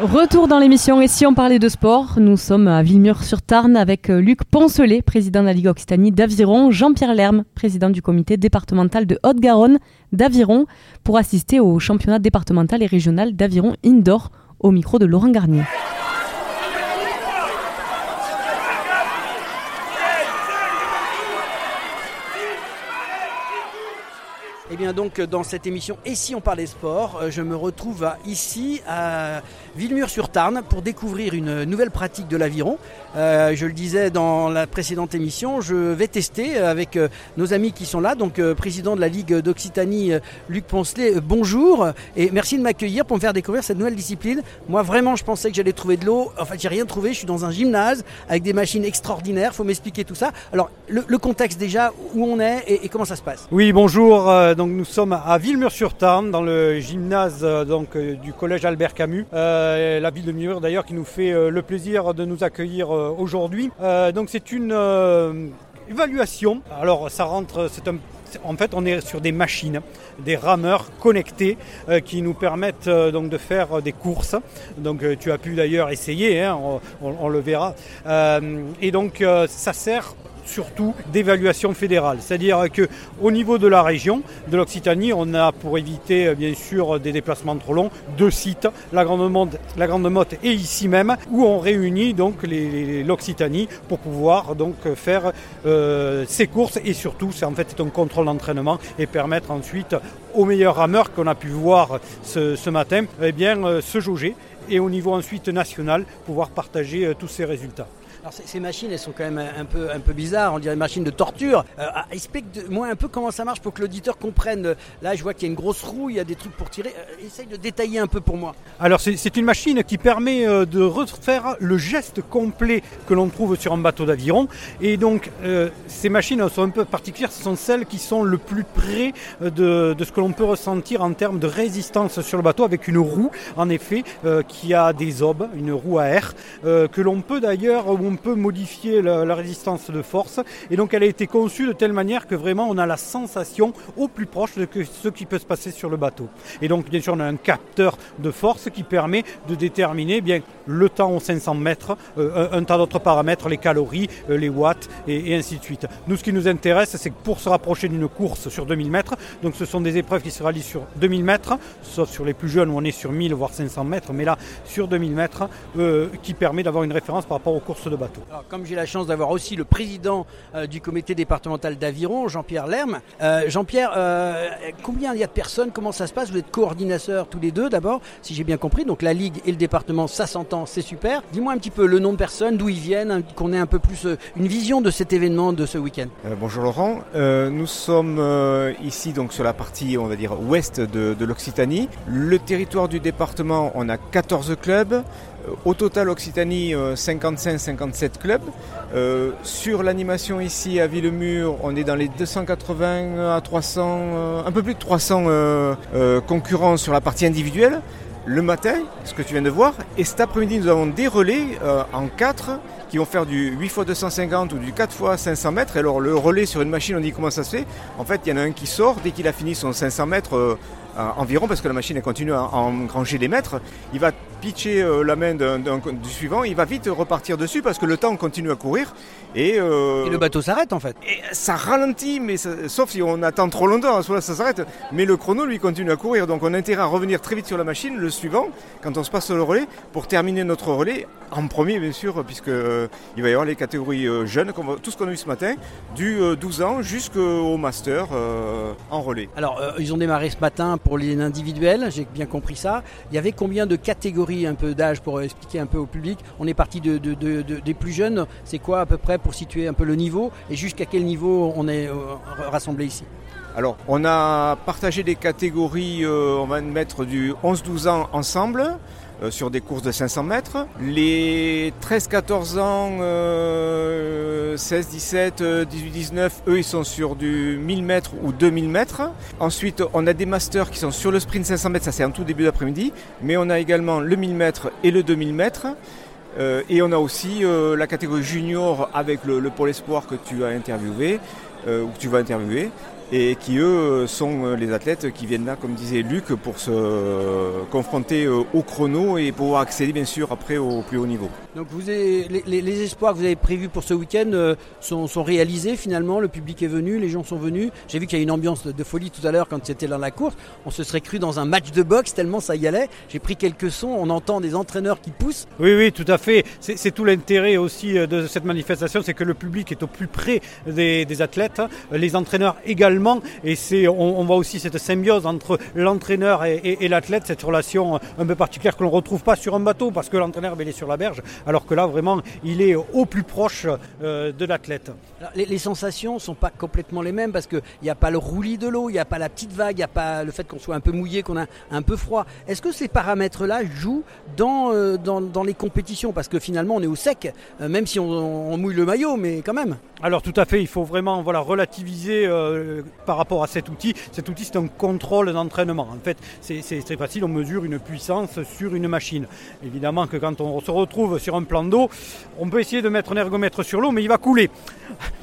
Retour dans l'émission et si on parlait de sport, nous sommes à Villemur-sur-Tarn avec euh, Luc Poncelet, président de la Ligue Occitanie d'Aviron, Jean-Pierre Lerme, président du comité départemental de Haute-Garonne d'Aviron, pour assister au championnat départemental et régional d'Aviron Indoor au micro de Laurent Garnier. Et Eh bien donc dans cette émission Et si on parlait sport, euh, je me retrouve ici à Villemur-sur-Tarn pour découvrir une nouvelle pratique de l'aviron. Euh, je le disais dans la précédente émission, je vais tester avec euh, nos amis qui sont là, donc président de la Ligue d'Occitanie, Luc Poncelet, bonjour et merci de m'accueillir pour me faire découvrir cette nouvelle discipline. Moi vraiment je pensais que j'allais trouver de l'eau, en fait j'ai rien trouvé, je suis dans un gymnase avec des machines extraordinaires, faut m'expliquer tout ça. Alors le, contexte déjà, où on est et, comment ça se passe? Oui bonjour, donc nous sommes à Villemur-sur-Tarn dans le gymnase euh, donc, euh, du collège Albert Camus, euh, la ville de Villemur d'ailleurs qui nous fait le plaisir de nous accueillir aujourd'hui. Donc c'est une évaluation, alors ça rentre, c'est un en fait, on est sur des machines, des rameurs connectés qui nous permettent donc de faire des courses. Donc, tu as pu d'ailleurs essayer, hein, on, on, le verra. Et donc, ça sert surtout d'évaluation fédérale. C'est-à-dire que au niveau de la région, de l'Occitanie, on a pour éviter bien sûr des déplacements trop longs, deux sites, la Grande Motte, et ici même, où on réunit donc l'Occitanie pour pouvoir donc faire euh, ces courses et surtout c'est en fait un contrôle d'entraînement et permettre ensuite aux meilleurs rameurs qu'on a pu voir ce, matin, eh bien euh, se jauger et au niveau ensuite national pouvoir partager euh, tous ces résultats. Alors ces machines, elles sont quand même un peu, un peu bizarres, on dirait des machines de torture. Euh, Explique-moi un peu comment ça marche pour que l'auditeur comprenne. Là, je vois qu'il y a une grosse roue, il y a des trucs pour tirer. Euh, essaye de détailler un peu pour moi. Alors c'est une machine qui permet euh, de refaire le geste complet que l'on trouve sur un bateau d'aviron. Et donc ces machines sont un peu particulières, ce sont celles qui sont le plus près de, de ce que l'on peut ressentir en termes de résistance sur le bateau avec une roue, en effet, qui a des obes, une roue à air, que l'on peut d'ailleurs, on peut modifier la, résistance de force. Et donc elle a été conçue de telle manière que vraiment on a la sensation au plus proche de ce qui peut se passer sur le bateau. Et donc bien sûr on a un capteur de force qui permet de déterminer eh bien le temps aux 500 mètres, euh, un, tas d'autres paramètres, les calories, euh, les watts et, et, ainsi de suite. Nous ce qui nous intéresse c'est que pour se rapprocher d'une course sur 2000 mètres, donc ce sont des épreuves qui se réalisent sur 2000 mètres, sauf sur les plus jeunes où on est sur 1000 voire 500 mètres, mais là sur 2000 mètres euh, qui permet d'avoir une référence par rapport aux courses de bateau. Alors, comme j'ai la chance d'avoir aussi le président euh, du comité départemental d'aviron, Jean-Pierre Lerme, euh, Jean-Pierre, euh, combien il y a de personnes? Comment ça se passe? Vous êtes coordinateurs tous les deux d'abord, si j'ai bien compris. Donc la Ligue et le département, ça s'entend, c'est super. Dis-moi un petit peu le nom de personnes, d'où ils viennent, qu'on ait un peu plus euh, une vision de cet événement de ce week-end. Euh, bonjour Laurent, euh, nous sommes ici donc sur la partie, on va dire, ouest de, de l'Occitanie. Le territoire du département, on a 14 clubs. Au total, Occitanie, 55-57 clubs. Euh, sur l'animation ici à Villemur, on est dans les 280 à 300, euh, un peu plus de 300 euh, concurrents sur la partie individuelle. Le matin, ce que tu viens de voir, et cet après-midi, nous avons des relais en 4 qui vont faire du 8 x 250 ou du 4 x 500 mètres. Alors le relais sur une machine, on dit comment ça se fait. En fait, il y en a un qui sort dès qu'il a fini son 500 mètres environ, parce que la machine continue à engranger des mètres. Pitcher euh, la main d'un, d'un, du suivant, il va vite repartir dessus parce que le temps continue à courir. Et, euh, et le bateau s'arrête en fait. Et ça ralentit, mais ça, sauf si on attend trop longtemps, soit ça s'arrête. Mais le chrono lui continue à courir, donc on a intérêt à revenir très vite sur la machine, le suivant, quand on se passe le relais, pour terminer notre relais en premier bien sûr, puisque euh, il va y avoir les catégories jeunes, comme tout ce qu'on a vu ce matin, du 12 ans jusqu'au master en relais. Alors ils ont démarré ce matin pour les individuels, j'ai bien compris ça. Il y avait combien de catégories un peu d'âge pour expliquer un peu au public. On est parti de, de, de, des plus jeunes. C'est quoi à peu près pour situer un peu le niveau et jusqu'à quel niveau on est rassemblé ici? Alors, on a partagé des catégories, euh, on va mettre du 11-12 ans ensemble, euh, sur des courses de 500 mètres. Les 13-14 ans, euh, 16-17, 18-19, eux ils sont sur du 1000 mètres ou 2000 mètres. Ensuite on a des masters qui sont sur le sprint 500 mètres, ça c'est en tout début d'après-midi. Mais on a également le 1000 mètres et le 2000 mètres. Euh, et on a aussi euh, la catégorie junior avec le, le pôle espoir que tu as interviewé, euh, ou que tu vas interviewer et qui eux sont les athlètes qui viennent là, comme disait Luc, pour se confronter au chrono et pouvoir accéder bien sûr après au plus haut niveau. Donc les, espoirs que vous avez prévus pour ce week-end euh, sont, réalisés finalement, le public est venu, les gens sont venus. J'ai vu qu'il y a une ambiance de, folie tout à l'heure quand c'était dans la course. On se serait cru dans un match de boxe tellement ça y allait. J'ai pris quelques sons, on entend des entraîneurs qui poussent. Oui, oui, tout à fait. C'est tout l'intérêt aussi de cette manifestation, c'est que le public est au plus près des, athlètes, les entraîneurs également et on, voit aussi cette symbiose entre l'entraîneur et, l'athlète, cette relation un peu particulière que l'on ne retrouve pas sur un bateau parce que l'entraîneur il est sur la berge, alors que là vraiment il est au plus proche euh, de l'athlète. Les, les, sensations sont pas complètement les mêmes parce qu'il n'y a pas le roulis de l'eau, il n'y a pas la petite vague, il n'y a pas le fait qu'on soit un peu mouillé, qu'on a un peu froid. Est-ce que ces paramètres-là jouent dans, euh, les compétitions? Parce que finalement on est au sec, euh, même si on, on, mouille le maillot, mais quand même. Alors tout à fait, il faut vraiment voilà, relativiser euh, par rapport à cet outil. Cet outil, c'est un contrôle d'entraînement. En fait, c'est très facile, on mesure une puissance sur une machine. Évidemment que quand on se retrouve sur un plan d'eau, on peut essayer de mettre un ergomètre sur l'eau, mais il va couler.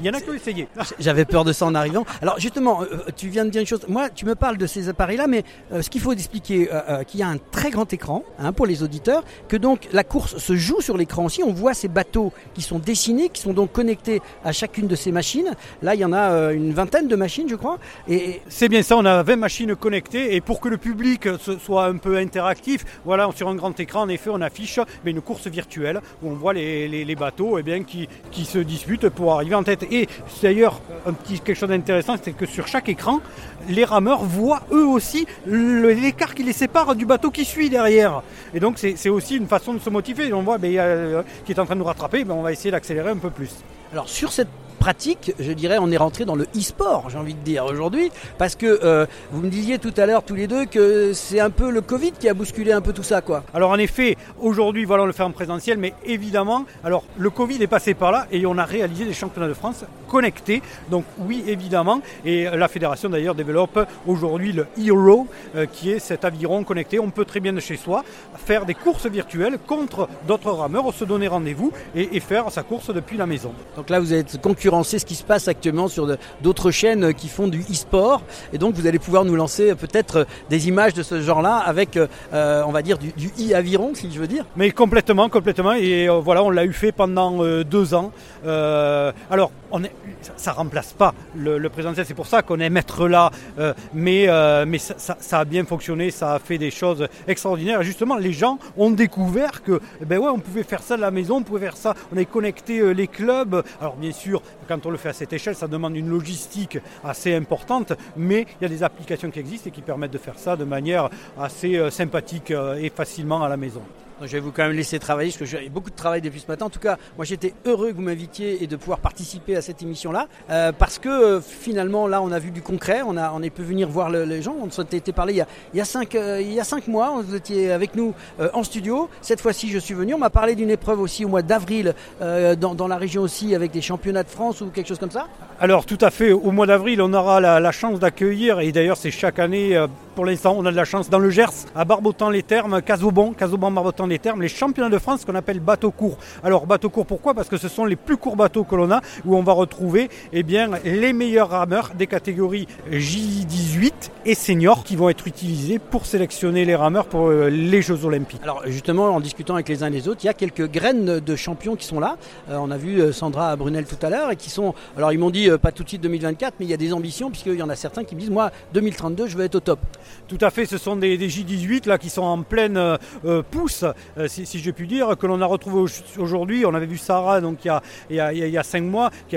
Il y en a qui ont essayé. J'avais peur de ça en arrivant. Alors justement, euh, tu viens de dire une chose. Moi, tu me parles de ces appareils-là, mais euh, ce qu'il faut expliquer, euh, qu'il y a un très grand écran hein, pour les auditeurs, que donc la course se joue sur l'écran aussi. On voit ces bateaux qui sont dessinés, qui sont donc connectés à chacune de ces machines. Là, il y en a une vingtaine de machines, je crois. Et c'est bien ça. On a 20 machines connectées, et pour que le public soit un peu interactif, voilà, sur un grand écran, en effet, on affiche mais une course virtuelle où on voit les, les, les bateaux, et eh bien, qui, qui se disputent pour arriver en tête. Et d'ailleurs, un petit quelque chose d'intéressant, c'est que sur chaque écran, les rameurs voient eux aussi l'écart qui les sépare du bateau qui suit derrière. Et donc c'est aussi une façon de se motiver. On voit ben, euh, qui est en train de nous rattraper, ben, on va essayer d'accélérer un peu plus. Alors sur cette pratique, je dirais, on est rentré dans le e-sport, j'ai envie de dire aujourd'hui, parce que euh, vous me disiez tout à l'heure tous les deux que c'est un peu le Covid qui a bousculé un peu tout ça, quoi. Alors en effet, aujourd'hui, voilà, on le fait en présentiel, mais évidemment, alors le Covid est passé par là et on a réalisé des championnats de France connectés. Donc oui, évidemment, et la fédération d'ailleurs développe aujourd'hui le Hero, euh, qui est cet aviron connecté. On peut très bien de chez soi faire des courses virtuelles contre d'autres rameurs, se donner rendez-vous et, et faire sa course depuis la maison. Donc là, vous êtes concurrencé ce qui se passe actuellement sur d'autres chaînes qui font du e-sport. Et donc, vous allez pouvoir nous lancer euh, peut-être euh, des images de ce genre-là avec, euh, euh, on va dire, du, e-aviron, si je veux dire. Mais complètement, complètement. Et euh, voilà, on l'a eu fait pendant euh, deux ans. Euh, alors, on est, ça, remplace pas le, le présentiel, c'est pour ça qu'on aime être là. Euh, mais euh, mais ça, a bien fonctionné, ça a fait des choses extraordinaires. Justement, les gens ont découvert que, eh ben ouais, on pouvait faire ça de la maison, on pouvait faire ça. On a connecté euh, les clubs. Alors bien sûr, quand on le fait à cette échelle, ça demande une logistique assez importante, mais il y a des applications qui existent et qui permettent de faire ça de manière assez euh, sympathique euh, et facilement à la maison. Je vais vous quand même laisser travailler parce que j'ai beaucoup de travail depuis ce matin. En tout cas, moi j'étais heureux que vous m'invitiez et de pouvoir participer à cette émission-là euh, parce que euh, finalement là on a vu du concret, on a on est pu venir voir le- les gens. On s'était parlé il y a il y a cinq euh, il y a cinq mois. Vous étiez avec nous en studio. Cette fois-ci, je suis venu. On m'a parlé d'une épreuve aussi au mois d'avril dans, dans la région aussi avec des championnats de France ou quelque chose comme ça. Alors tout à fait, au mois d'avril, on aura la, chance d'accueillir, et d'ailleurs c'est chaque année, pour l'instant on a de la chance, dans le Gers, à Barbotan-les-Thermes, Casaubon, Casaubon-Barbotan-les-Thermes, les championnats de France qu'on appelle bateau court. Alors bateau court pourquoi? Parce que ce sont les plus courts bateaux que l'on a, où on va retrouver eh bien, les meilleurs rameurs des catégories J18 et seniors qui vont être utilisés pour sélectionner les rameurs pour euh, les Jeux Olympiques. Alors justement, en discutant avec les uns les autres, il y a quelques graines de champions qui sont là. Euh, on a vu euh, Sandra Brunel tout à l'heure et qui sont. Alors ils m'ont dit pas tout de suite 2024, mais il y a des ambitions puisqu'il y en a certains qui me disent moi 2032 je veux être au top. Tout à fait, ce sont des, des J18 là qui sont en pleine euh, euh, pousse, euh, si, je puis dire, que l'on a retrouvé au- aujourd'hui. On avait vu Sarah donc il y a, il cinq mois qui,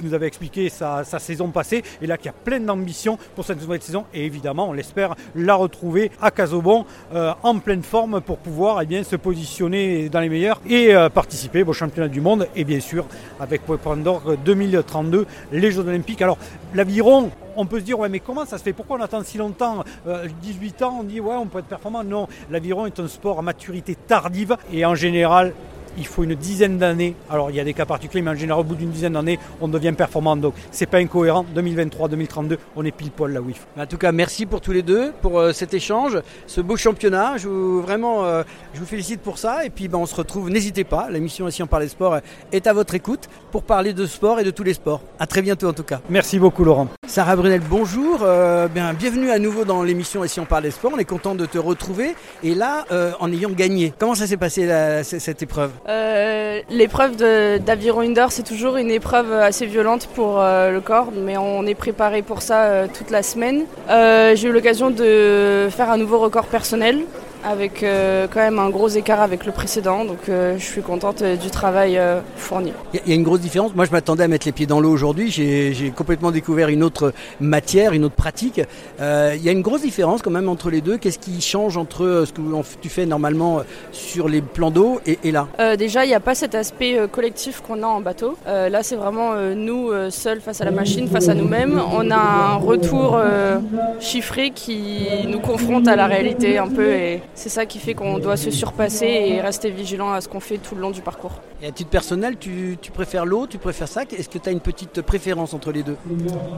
nous avait expliqué sa, sa saison passée et là qui a plein d'ambition pour cette nouvelle saison et évidemment on l'espère la retrouver à Casaubon euh, en pleine forme pour pouvoir eh se positionner dans les meilleurs et participer au championnat du monde et bien sûr avec d'orgue 2032 les Jeux Olympiques. Alors l'aviron on peut se dire, ouais, mais comment ça se fait? Pourquoi on attend si longtemps? Euh, 18 ans, on dit, ouais, on peut être performant. Non, l'aviron est un sport à maturité tardive et en général, il faut une dizaine d'années. Alors, il y a des cas particuliers, mais en général, au bout d'une dizaine d'années, on devient performant. Donc, c'est pas incohérent. 2023, 2032, on est pile poil là où il faut. En tout cas, merci pour tous les deux pour euh, cet échange, ce beau championnat. Je vous, vraiment, euh, je vous félicite pour ça. Et puis, ben, on se retrouve. N'hésitez pas. L'émission ici on parle sport est à votre écoute pour parler de sport et de tous les sports. À très bientôt en tout cas. Merci beaucoup, Laurent. Sarah Brunel, bonjour. Euh, bien, bienvenue à nouveau dans l'émission Ici on parle des sports. On est content de te retrouver. Et là, euh, en ayant gagné. Comment ça s'est passé la- cette épreuve? Euh, L'épreuve d'aviron indoor, c'est toujours une épreuve assez violente pour euh, le corps, mais on est préparé pour ça euh, toute la semaine. J'ai eu l'occasion de faire un nouveau record personnel avec euh, quand même un gros écart avec le précédent, donc euh, je suis contente euh, du travail euh, fourni. Il y a- il y a une grosse différence. Moi, je m'attendais à mettre les pieds dans l'eau aujourd'hui. J'ai complètement découvert une autre matière, une autre pratique. Il y a une grosse différence quand même entre les deux. Qu'est-ce qui change entre ce que tu fais normalement sur les plans d'eau et, et là? Déjà, il n'y a pas cet aspect collectif qu'on a en bateau. Là, c'est vraiment nous seuls face à la machine, face à nous-mêmes. On a un retour chiffré qui nous confronte à la réalité un peu et c'est ça qui fait qu'on doit se surpasser et rester vigilant à ce qu'on fait tout le long du parcours. Et à titre personnel, tu, tu préfères l'eau, tu préfères ça? Est-ce que tu as une petite préférence entre les deux?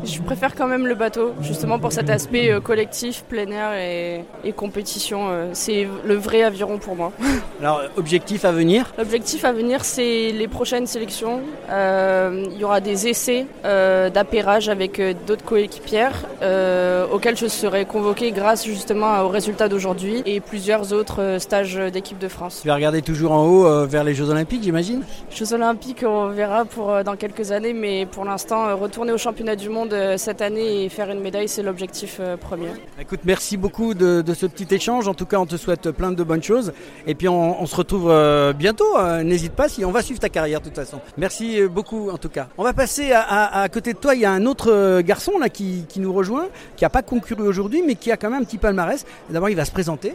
Je préfère quand même le bateau, justement pour cet aspect euh, collectif, plein air et, et compétition. euh, c'est le vrai aviron pour moi. Alors, objectif à venir? L'objectif à venir, c'est les prochaines sélections. Euh, il y aura des essais euh, d'appairage avec d'autres coéquipières euh, auxquels je serai convoquée grâce justement aux résultats d'aujourd'hui et plusieurs autres euh, stages d'équipe de France. Tu vas regarder toujours en haut euh, vers les Jeux Olympiques, j'imagine Jeux Olympiques, on verra pour euh, dans quelques années, mais pour l'instant, retourner au championnat du monde cette année et faire une médaille, c'est l'objectif premier. Écoute, merci beaucoup de, de ce petit échange. En tout cas, on te souhaite plein de bonnes choses. Et puis, on, on se retrouve bientôt. Euh, N'hésite pas, si on va suivre ta carrière de toute façon. Merci beaucoup, en tout cas. On va passer à, à- à côté de toi. Il y a un autre garçon là qui, qui nous rejoint, qui n'a pas concouru aujourd'hui, mais qui a quand même un petit palmarès. D'abord, il va se présenter.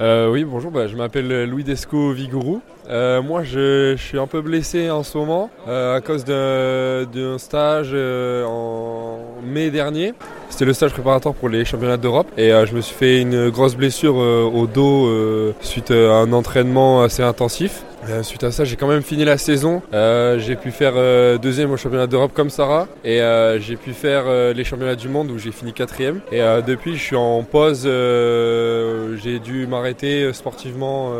Euh, oui, bonjour, bah, je m'appelle Louis Desco Vigourou. Euh, moi, je, suis un peu blessé en ce moment euh, à cause d'un stage euh, en mai dernier. C'était le stage préparatoire pour les championnats d'Europe et euh, je me suis fait une grosse blessure euh, au dos suite à un entraînement assez intensif. Suite à ça, j'ai quand même fini la saison. j'ai pu faire deuxième au championnat d'Europe comme Sarah et j'ai pu faire les championnats du monde où j'ai fini quatrième. Et depuis, je suis en pause. j'ai dû m'arrêter sportivement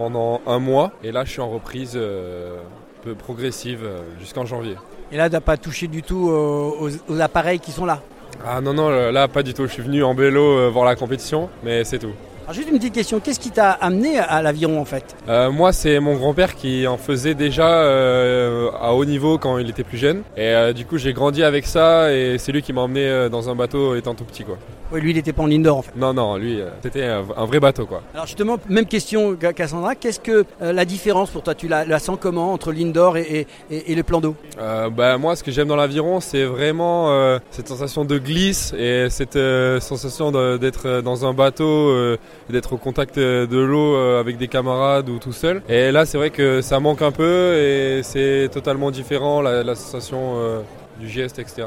pendant un mois. Et là, je suis en reprise euh, peu progressive euh, jusqu'en janvier. Et là, tu n'as pas touché du tout aux, aux, appareils qui sont là? Ah non, non, là, pas du tout. Je suis venu en vélo euh, voir la compétition, mais c'est tout. Alors juste une petite question, qu'est-ce qui t'a amené à l'aviron en fait euh, Moi c'est mon grand-père qui en faisait déjà euh, à haut niveau quand il était plus jeune. Et euh, du coup j'ai grandi avec ça et c'est lui qui m'a emmené dans un bateau étant tout petit quoi. Oui lui il était pas en indoor en fait. Non non lui c'était un, vrai bateau quoi. Alors justement même question Cassandra, qu'est-ce que la différence pour toi Tu la, la sens comment entre l'indoor et, et, et, le plan d'eau? Bah, Moi ce que j'aime dans l'aviron c'est vraiment cette sensation de glisse et cette sensation d'être dans un bateau d'être au contact euh, de l'eau euh, avec des camarades ou tout seul. Et là, c'est vrai que ça manque un peu et c'est totalement différent la, sensation euh, du geste, etc.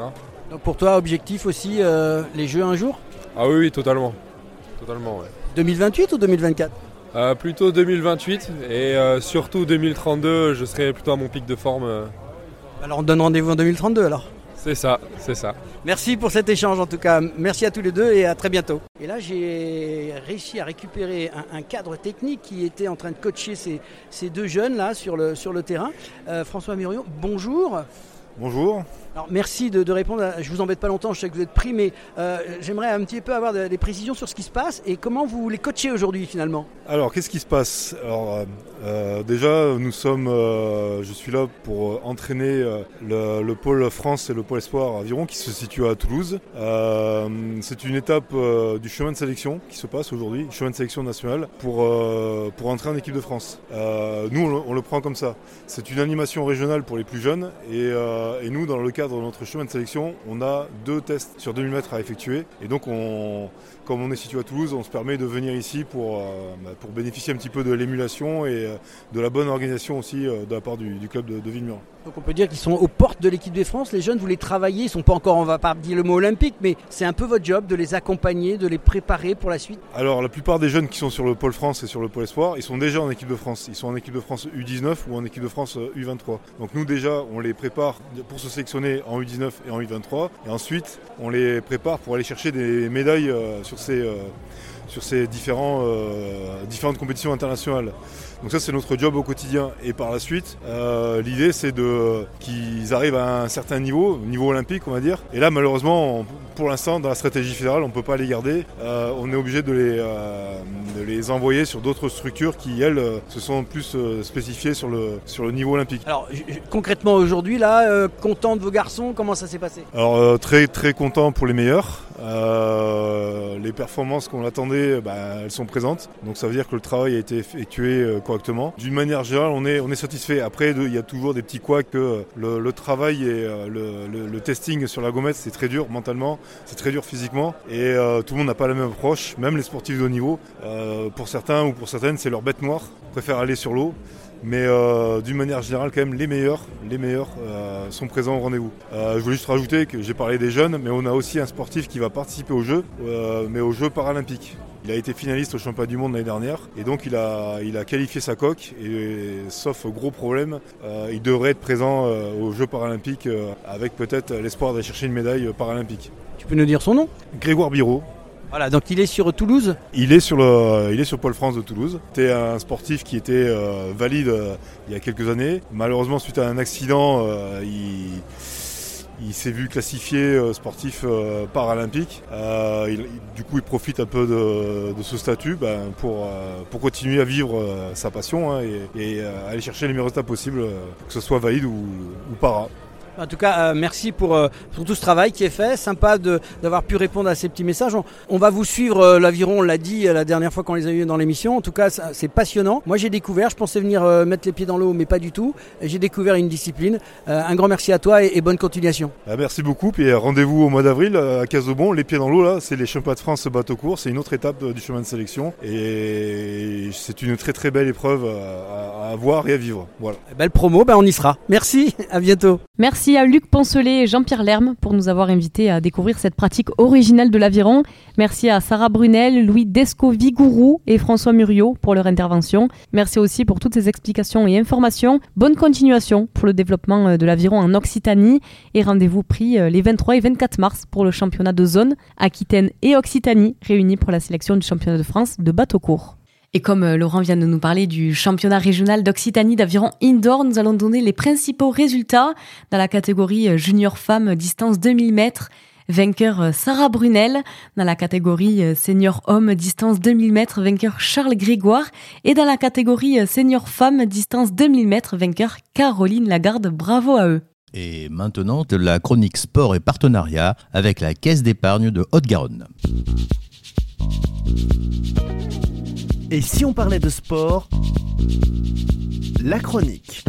Donc pour toi, objectif aussi, les Jeux un jour? Ah oui, oui, totalement. Totalement, 2028 ou 2024 Plutôt 2028 et surtout 2032, je serai plutôt à mon pic de forme. Alors on donne rendez-vous en 2032 alors? C'est ça, c'est ça. Merci pour cet échange en tout cas. Merci à tous les deux et à très bientôt. Et là, j'ai réussi à récupérer un, cadre technique qui était en train de coacher ces, ces deux jeunes là sur le, sur le terrain. Euh, François Murion, bonjour. Bonjour. Alors merci de, répondre. Je vous embête pas longtemps, je sais que vous êtes pris, mais euh, j'aimerais un petit peu avoir des précisions sur ce qui se passe et comment vous les coachez aujourd'hui finalement. Alors qu'est-ce qui se passe? Alors euh, euh, déjà, nous sommes, je suis là pour entraîner le, pôle France et le pôle Espoir Aviron qui se situe à Toulouse. C'est une étape du chemin de sélection qui se passe aujourd'hui, chemin de sélection national pour pour entrer en équipe de France. nous, on, le prend comme ça. C'est une animation régionale pour les plus jeunes et, et nous, dans le cadre notre chemin de sélection, on a deux tests sur 2000 mètres à effectuer. Et donc, on, comme on est situé à Toulouse, on se permet de venir ici pour, euh, bah, pour bénéficier un petit peu de l'émulation et euh, de la bonne organisation aussi euh, de la part du, club de, de Villemur. Donc on peut dire qu'ils sont aux portes de l'équipe de France. Les jeunes, vous les travaillez, ils sont pas encore, on va pas dire le mot olympique, mais c'est un peu votre job de les accompagner, de les préparer pour la suite. Alors la plupart des jeunes qui sont sur le pôle France et sur le pôle espoir, ils sont déjà en équipe de France. Ils sont en équipe de France U19 ou en équipe de France U23. Donc nous déjà, on les prépare pour se sélectionner en U19 et en U23, et ensuite on les prépare pour aller chercher des médailles sur ces sur ces différents, euh, différentes compétitions internationales. Donc ça c'est notre job au quotidien. Et par la suite, euh, l'idée c'est de qu'ils arrivent à un certain niveau, niveau olympique on va dire. Et là malheureusement, pour l'instant dans la stratégie fédérale, on ne peut pas les garder. Euh, on est obligé de les, de les envoyer sur d'autres structures qui elles se sont plus spécifiées sur le, sur le niveau olympique. Alors concrètement aujourd'hui là, content de vos garçons, comment ça s'est passé? Alors très très content pour les meilleurs. Les performances qu'on attendait, bah, elles sont présentes. Donc ça veut dire que le travail a été effectué correctement. D'une manière générale, on est, satisfait. Après, il y a toujours des petits couacs que le, travail et euh, le, testing sur la gommette, c'est très dur mentalement, c'est très dur physiquement. Et euh, tout le monde n'a pas la même approche, même les sportifs de haut niveau. Euh, pour certains ou pour certaines, c'est leur bête noire, ils préfèrent aller sur l'eau. Mais d'une manière générale, quand même, les meilleurs, les meilleurs sont présents au rendez-vous. je voulais juste rajouter que j'ai parlé des jeunes, mais on a aussi un sportif qui va participer aux Jeux, mais aux Jeux paralympiques. Il a été finaliste au championnat du monde l'année dernière et donc il a, il a qualifié sa coque et sauf gros problème, euh, il devrait être présent euh, aux Jeux paralympiques euh, avec peut-être l'espoir d'aller chercher une médaille paralympique. Tu peux nous dire son nom? Grégoire Biro. Voilà, donc il est sur Toulouse Il est sur le, il est sur Pôle France de Toulouse. C'était un sportif qui était valide il y a quelques années. Malheureusement, suite à un accident, il il s'est vu classifié euh, sportif euh, paralympique. Euh, du coup, il profite un peu de, ce statut ben, pour, pour continuer à vivre sa passion hein, et, aller chercher les meilleurs résultats possibles, que ce soit valide ou, para. En tout cas, euh, merci pour, euh, pour, tout ce travail qui est fait. Sympa d'avoir pu répondre à ces petits messages. On, on va vous suivre euh, l'aviron, on l'a dit la dernière fois qu'on les a eu dans l'émission. En tout cas, c'est passionnant. Moi, j'ai découvert, je pensais venir mettre les pieds dans l'eau, mais pas du tout. J'ai découvert une discipline. un grand merci à toi et, bonne continuation. Ah, merci beaucoup. Puis rendez-vous au mois d'avril à Casobon. Les pieds dans l'eau, là, c'est les championnats de France bateau court. C'est une autre étape du chemin de sélection. Et c'est une très très belle épreuve à, à, voir et à vivre. Voilà. Belle promo, ben on y sera. Merci, à bientôt. Merci Merci à Luc Poncelet et Jean-Pierre Lerme pour nous avoir invités à découvrir cette pratique originale de l'aviron. Merci à Sarah Brunel, Louis Desco-Vigourou et François Muriot pour leur intervention. Merci aussi pour toutes ces explications et informations. Bonne continuation pour le développement euh, de l'aviron en Occitanie et rendez-vous pris euh, les 23 et 24 mars pour le championnat de zone Aquitaine et Occitanie réunis pour la sélection du championnat de France de bateau court. Et comme euh, Laurent vient de nous parler du championnat régional d'Occitanie d'aviron indoor, nous allons donner les principaux résultats dans la catégorie euh, junior femme distance 2000 mètres. Vainqueur euh, Sarah Brunel. Dans la catégorie senior homme distance 2000 mètres, vainqueur Charles Grégoire. Et dans la catégorie senior femme distance 2000 mètres, vainqueur Caroline Lagarde. Bravo à eux. Et maintenant, la chronique sport et partenariat avec la Caisse d'épargne de Haute-Garonne. Et si on parlait de sport, la chronique.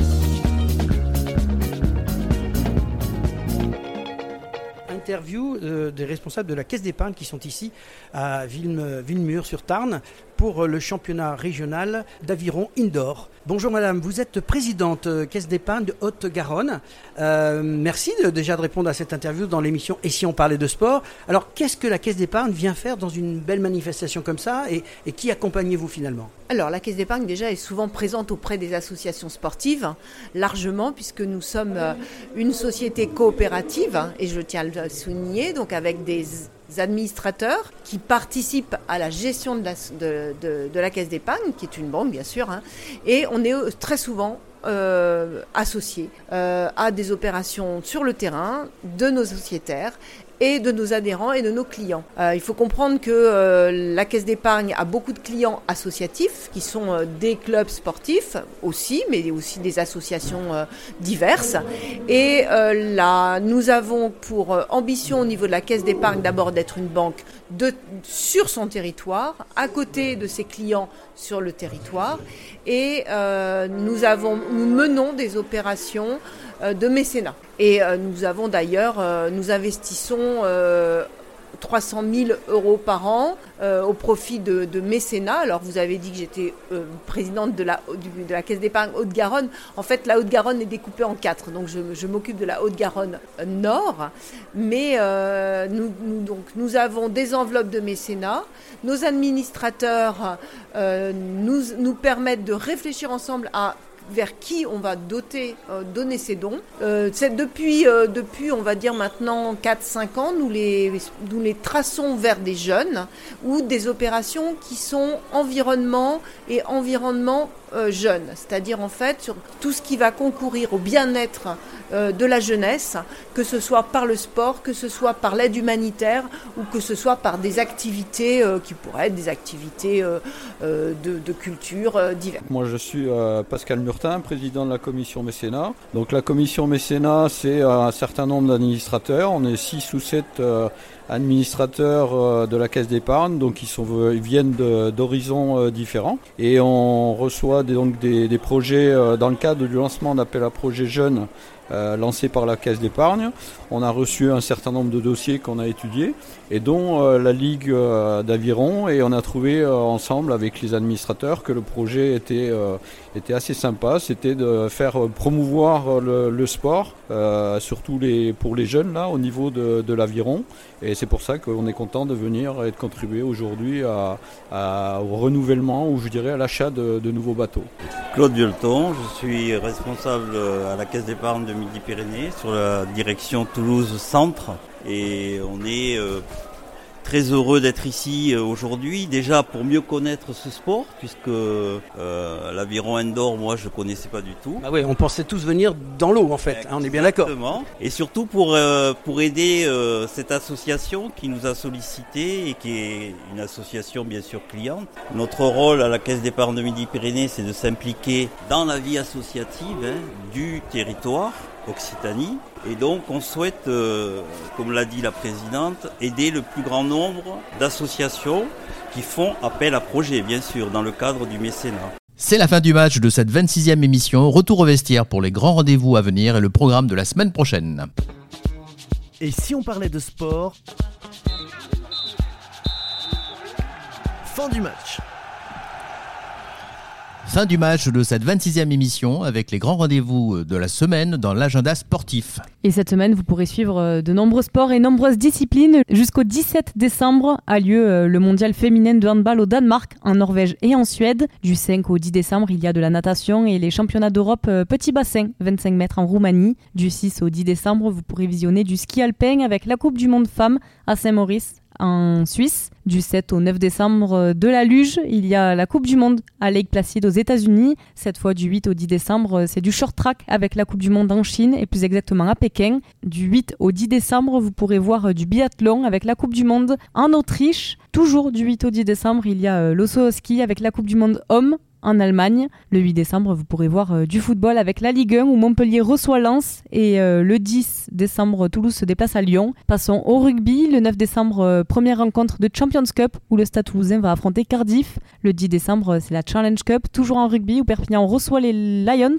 Interview euh, des responsables de la caisse d'épargne qui sont ici à Villemur-sur-Tarn pour le championnat régional d'aviron indoor. Bonjour madame, vous êtes présidente euh, caisse d'épargne de Haute-Garonne. Euh, merci déjà de répondre à cette interview dans l'émission Et si on parlait de sport. Alors qu'est-ce que la caisse d'épargne vient faire dans une belle manifestation comme ça et, qui accompagnez-vous finalement? Alors la caisse d'épargne déjà est souvent présente auprès des associations sportives, largement puisque nous sommes euh, une société coopérative hein, et je tiens à le souligner, donc avec des administrateurs qui participent à la gestion de la, caisse d'épargne, qui est une banque bien sûr, hein. et on est euh, très souvent euh, associés euh, à des opérations sur le terrain de nos sociétaires et de nos adhérents et de nos clients. Euh, il faut comprendre que euh, la Caisse d'épargne a beaucoup de clients associatifs qui sont euh, des clubs sportifs aussi, mais aussi des associations diverses. Et là, nous avons pour ambition au niveau de la Caisse d'épargne d'abord d'être une banque de, sur son territoire, à côté de ses clients sur le territoire. Et nous, avons, nous menons des opérations euh, de mécénat. Et euh, nous avons d'ailleurs, euh, nous investissons 300 000 euros par an au profit de, mécénat. Alors vous avez dit que j'étais présidente de la, de la Caisse d'épargne Haute-Garonne. En fait, la Haute-Garonne est découpée en quatre. Donc je, m'occupe de la Haute-Garonne Nord. Mais nous, donc, nous avons des enveloppes de mécénat. Nos administrateurs nous, nous permettent de réfléchir ensemble à vers qui on va doter, euh, donner ces dons. Euh, depuis, euh, depuis, on va dire maintenant 4-5 ans, nous nous les traçons vers des jeunes ou des opérations qui sont environnement et environnement jeunes, c'est-à-dire en fait sur tout ce qui va concourir au bien-être de la jeunesse, que ce soit par le sport, que ce soit par l'aide humanitaire ou que ce soit par des activités qui pourraient être des activités de, de, culture diverses. Moi je suis Pascal Mur président de la commission mécénat. Donc la commission mécénat, c'est un certain nombre d'administrateurs. On est 6 ou 7 euh, administrateurs euh, de la caisse d'épargne, donc ils, sont, ils viennent d'horizons euh, différents. Et on reçoit des, donc des, projets dans le cadre du lancement d'appel à projets jeunes euh, lancé par la Caisse d'épargne. On a reçu un certain nombre de dossiers qu'on a étudiés, et dont euh, la Ligue euh, d'Aviron, et on a trouvé ensemble avec les administrateurs que le projet était, était assez sympa. C'était de faire promouvoir le, sport, surtout les, pour les jeunes là, au niveau de, l'aviron. Et c'est pour ça qu'on est content de venir et de contribuer aujourd'hui au renouvellement ou je dirais à l'achat de, nouveaux bateaux. Claude Violton, je suis responsable à la Caisse d'épargne de Midi-Pyrénées sur la direction Toulouse Centre et on est euh, très heureux d'être ici euh, aujourd'hui, déjà pour mieux connaître ce sport, puisque euh, l'aviron indoor, moi, je connaissais pas du tout. Ah oui, on pensait tous venir dans l'eau, en fait. Hein, on est bien d'accord. Et surtout pour pour aider cette association qui nous a sollicité et qui est une association bien sûr cliente. Notre rôle à la Caisse d'épargne de Midi-Pyrénées, c'est de s'impliquer dans la vie associative hein, du territoire Occitanie. Et donc on souhaite, euh, comme l'a dit la présidente, aider le plus grand nombre d'associations qui font appel à projet, bien sûr, dans le cadre du mécénat. C'est la fin du match de cette 26e émission. Retour au vestiaire pour les grands rendez-vous à venir et le programme de la semaine prochaine. Et si on parlait de sport? Fin du match. Fin du match de cette 26e émission avec les grands rendez-vous de la semaine dans l'agenda sportif. Et cette semaine, vous pourrez suivre euh, de nombreux sports et nombreuses disciplines. Jusqu'au 17 décembre a lieu euh, le mondial féminin de handball au Danemark, en Norvège et en Suède. Du 5 au 10 décembre, il y a de la natation et les championnats d'Europe euh, petit bassin, 25 mètres en Roumanie. Du 6 au 10 décembre, vous pourrez visionner du ski alpin avec la Coupe du Monde Femmes à Saint-Maurice en Suisse. Du 7 au 9 décembre euh, de la luge, il y a la Coupe du Monde à Lake Placid aux États-Unis. Cette fois du 8 au 10 décembre, euh, c'est du short track avec la Coupe du Monde en Chine et plus exactement à Pékin. Du 8 au 10 décembre, vous pourrez voir euh, du biathlon avec la Coupe du Monde en Autriche. Toujours du 8 au 10 décembre, il y a l'osso ski avec la Coupe du Monde homme en Allemagne. Le 8 décembre, vous pourrez voir euh, du football avec la Ligue 1 où Montpellier reçoit Lens et euh, le 10 décembre, Toulouse se déplace à Lyon. Passons au rugby. Le 9 décembre, euh, première rencontre de Champions Cup où le Stade Toulousain va affronter Cardiff. Le 10 décembre, c'est la Challenge Cup, toujours en rugby où Perpignan reçoit les Lions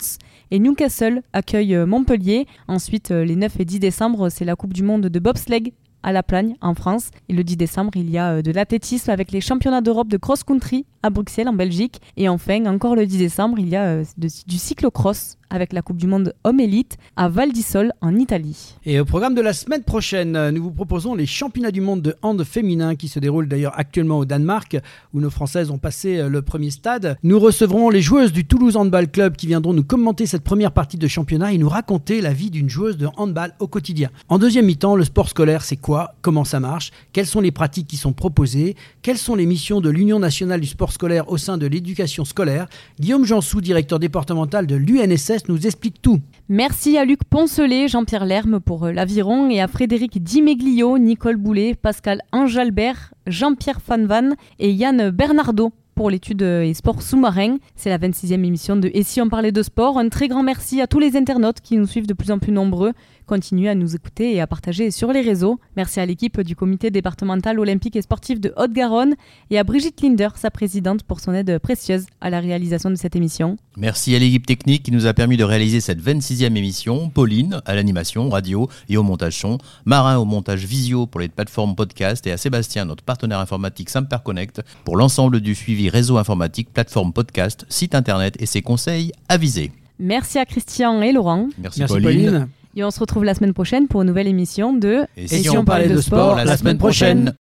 et Newcastle accueille Montpellier. Ensuite, les 9 et 10 décembre, c'est la Coupe du Monde de bobsleigh à La Plagne, en France. Et le 10 décembre, il y a de l'athlétisme avec les championnats d'Europe de cross-country à Bruxelles, en Belgique. Et enfin, encore le 10 décembre, il y a du cyclocross avec la Coupe du Monde Homme Élite à Val en Italie. Et au programme de la semaine prochaine, nous vous proposons les championnats du monde de hand féminin qui se déroulent d'ailleurs actuellement au Danemark où nos Françaises ont passé euh, le premier stade. Nous recevrons les joueuses du Toulouse Handball Club qui viendront nous commenter cette première partie de championnat et nous raconter la vie d'une joueuse de handball au quotidien. En deuxième mi-temps, le sport scolaire, c'est quoi? Comment ça marche? Quelles sont les pratiques qui sont proposées? Quelles sont les missions de l'Union nationale du sport scolaire au sein de l'éducation scolaire? Guillaume Jansou, directeur départemental de l'UNSS, nous explique tout. Merci à Luc Poncelet, Jean-Pierre Lerme pour euh, l'aviron et à Frédéric Dimeglio, Nicole Boulet, Pascal Angelbert, Jean-Pierre Fanvan et Yann Bernardo pour l'étude euh, et sport sous-marin. C'est la 26e émission de Et si on parlait de sport Un très grand merci à tous les internautes qui nous suivent de plus en plus nombreux continuez à nous écouter et à partager sur les réseaux. Merci à l'équipe du comité départemental olympique et sportif de Haute-Garonne et à Brigitte Linder, sa présidente, pour son aide précieuse à la réalisation de cette émission. Merci à l'équipe technique qui nous a permis de réaliser cette 26e émission, Pauline à l'animation, radio et au montage son, Marin au montage visio pour les plateformes podcast et à Sébastien, notre partenaire informatique Connect pour l'ensemble du suivi réseau informatique, plateforme podcast, site internet et ses conseils avisés. Merci à Christian et Laurent. Merci, Pauline. Et on se retrouve la semaine prochaine pour une nouvelle émission de Et si, on parlait de sport la semaine prochaine.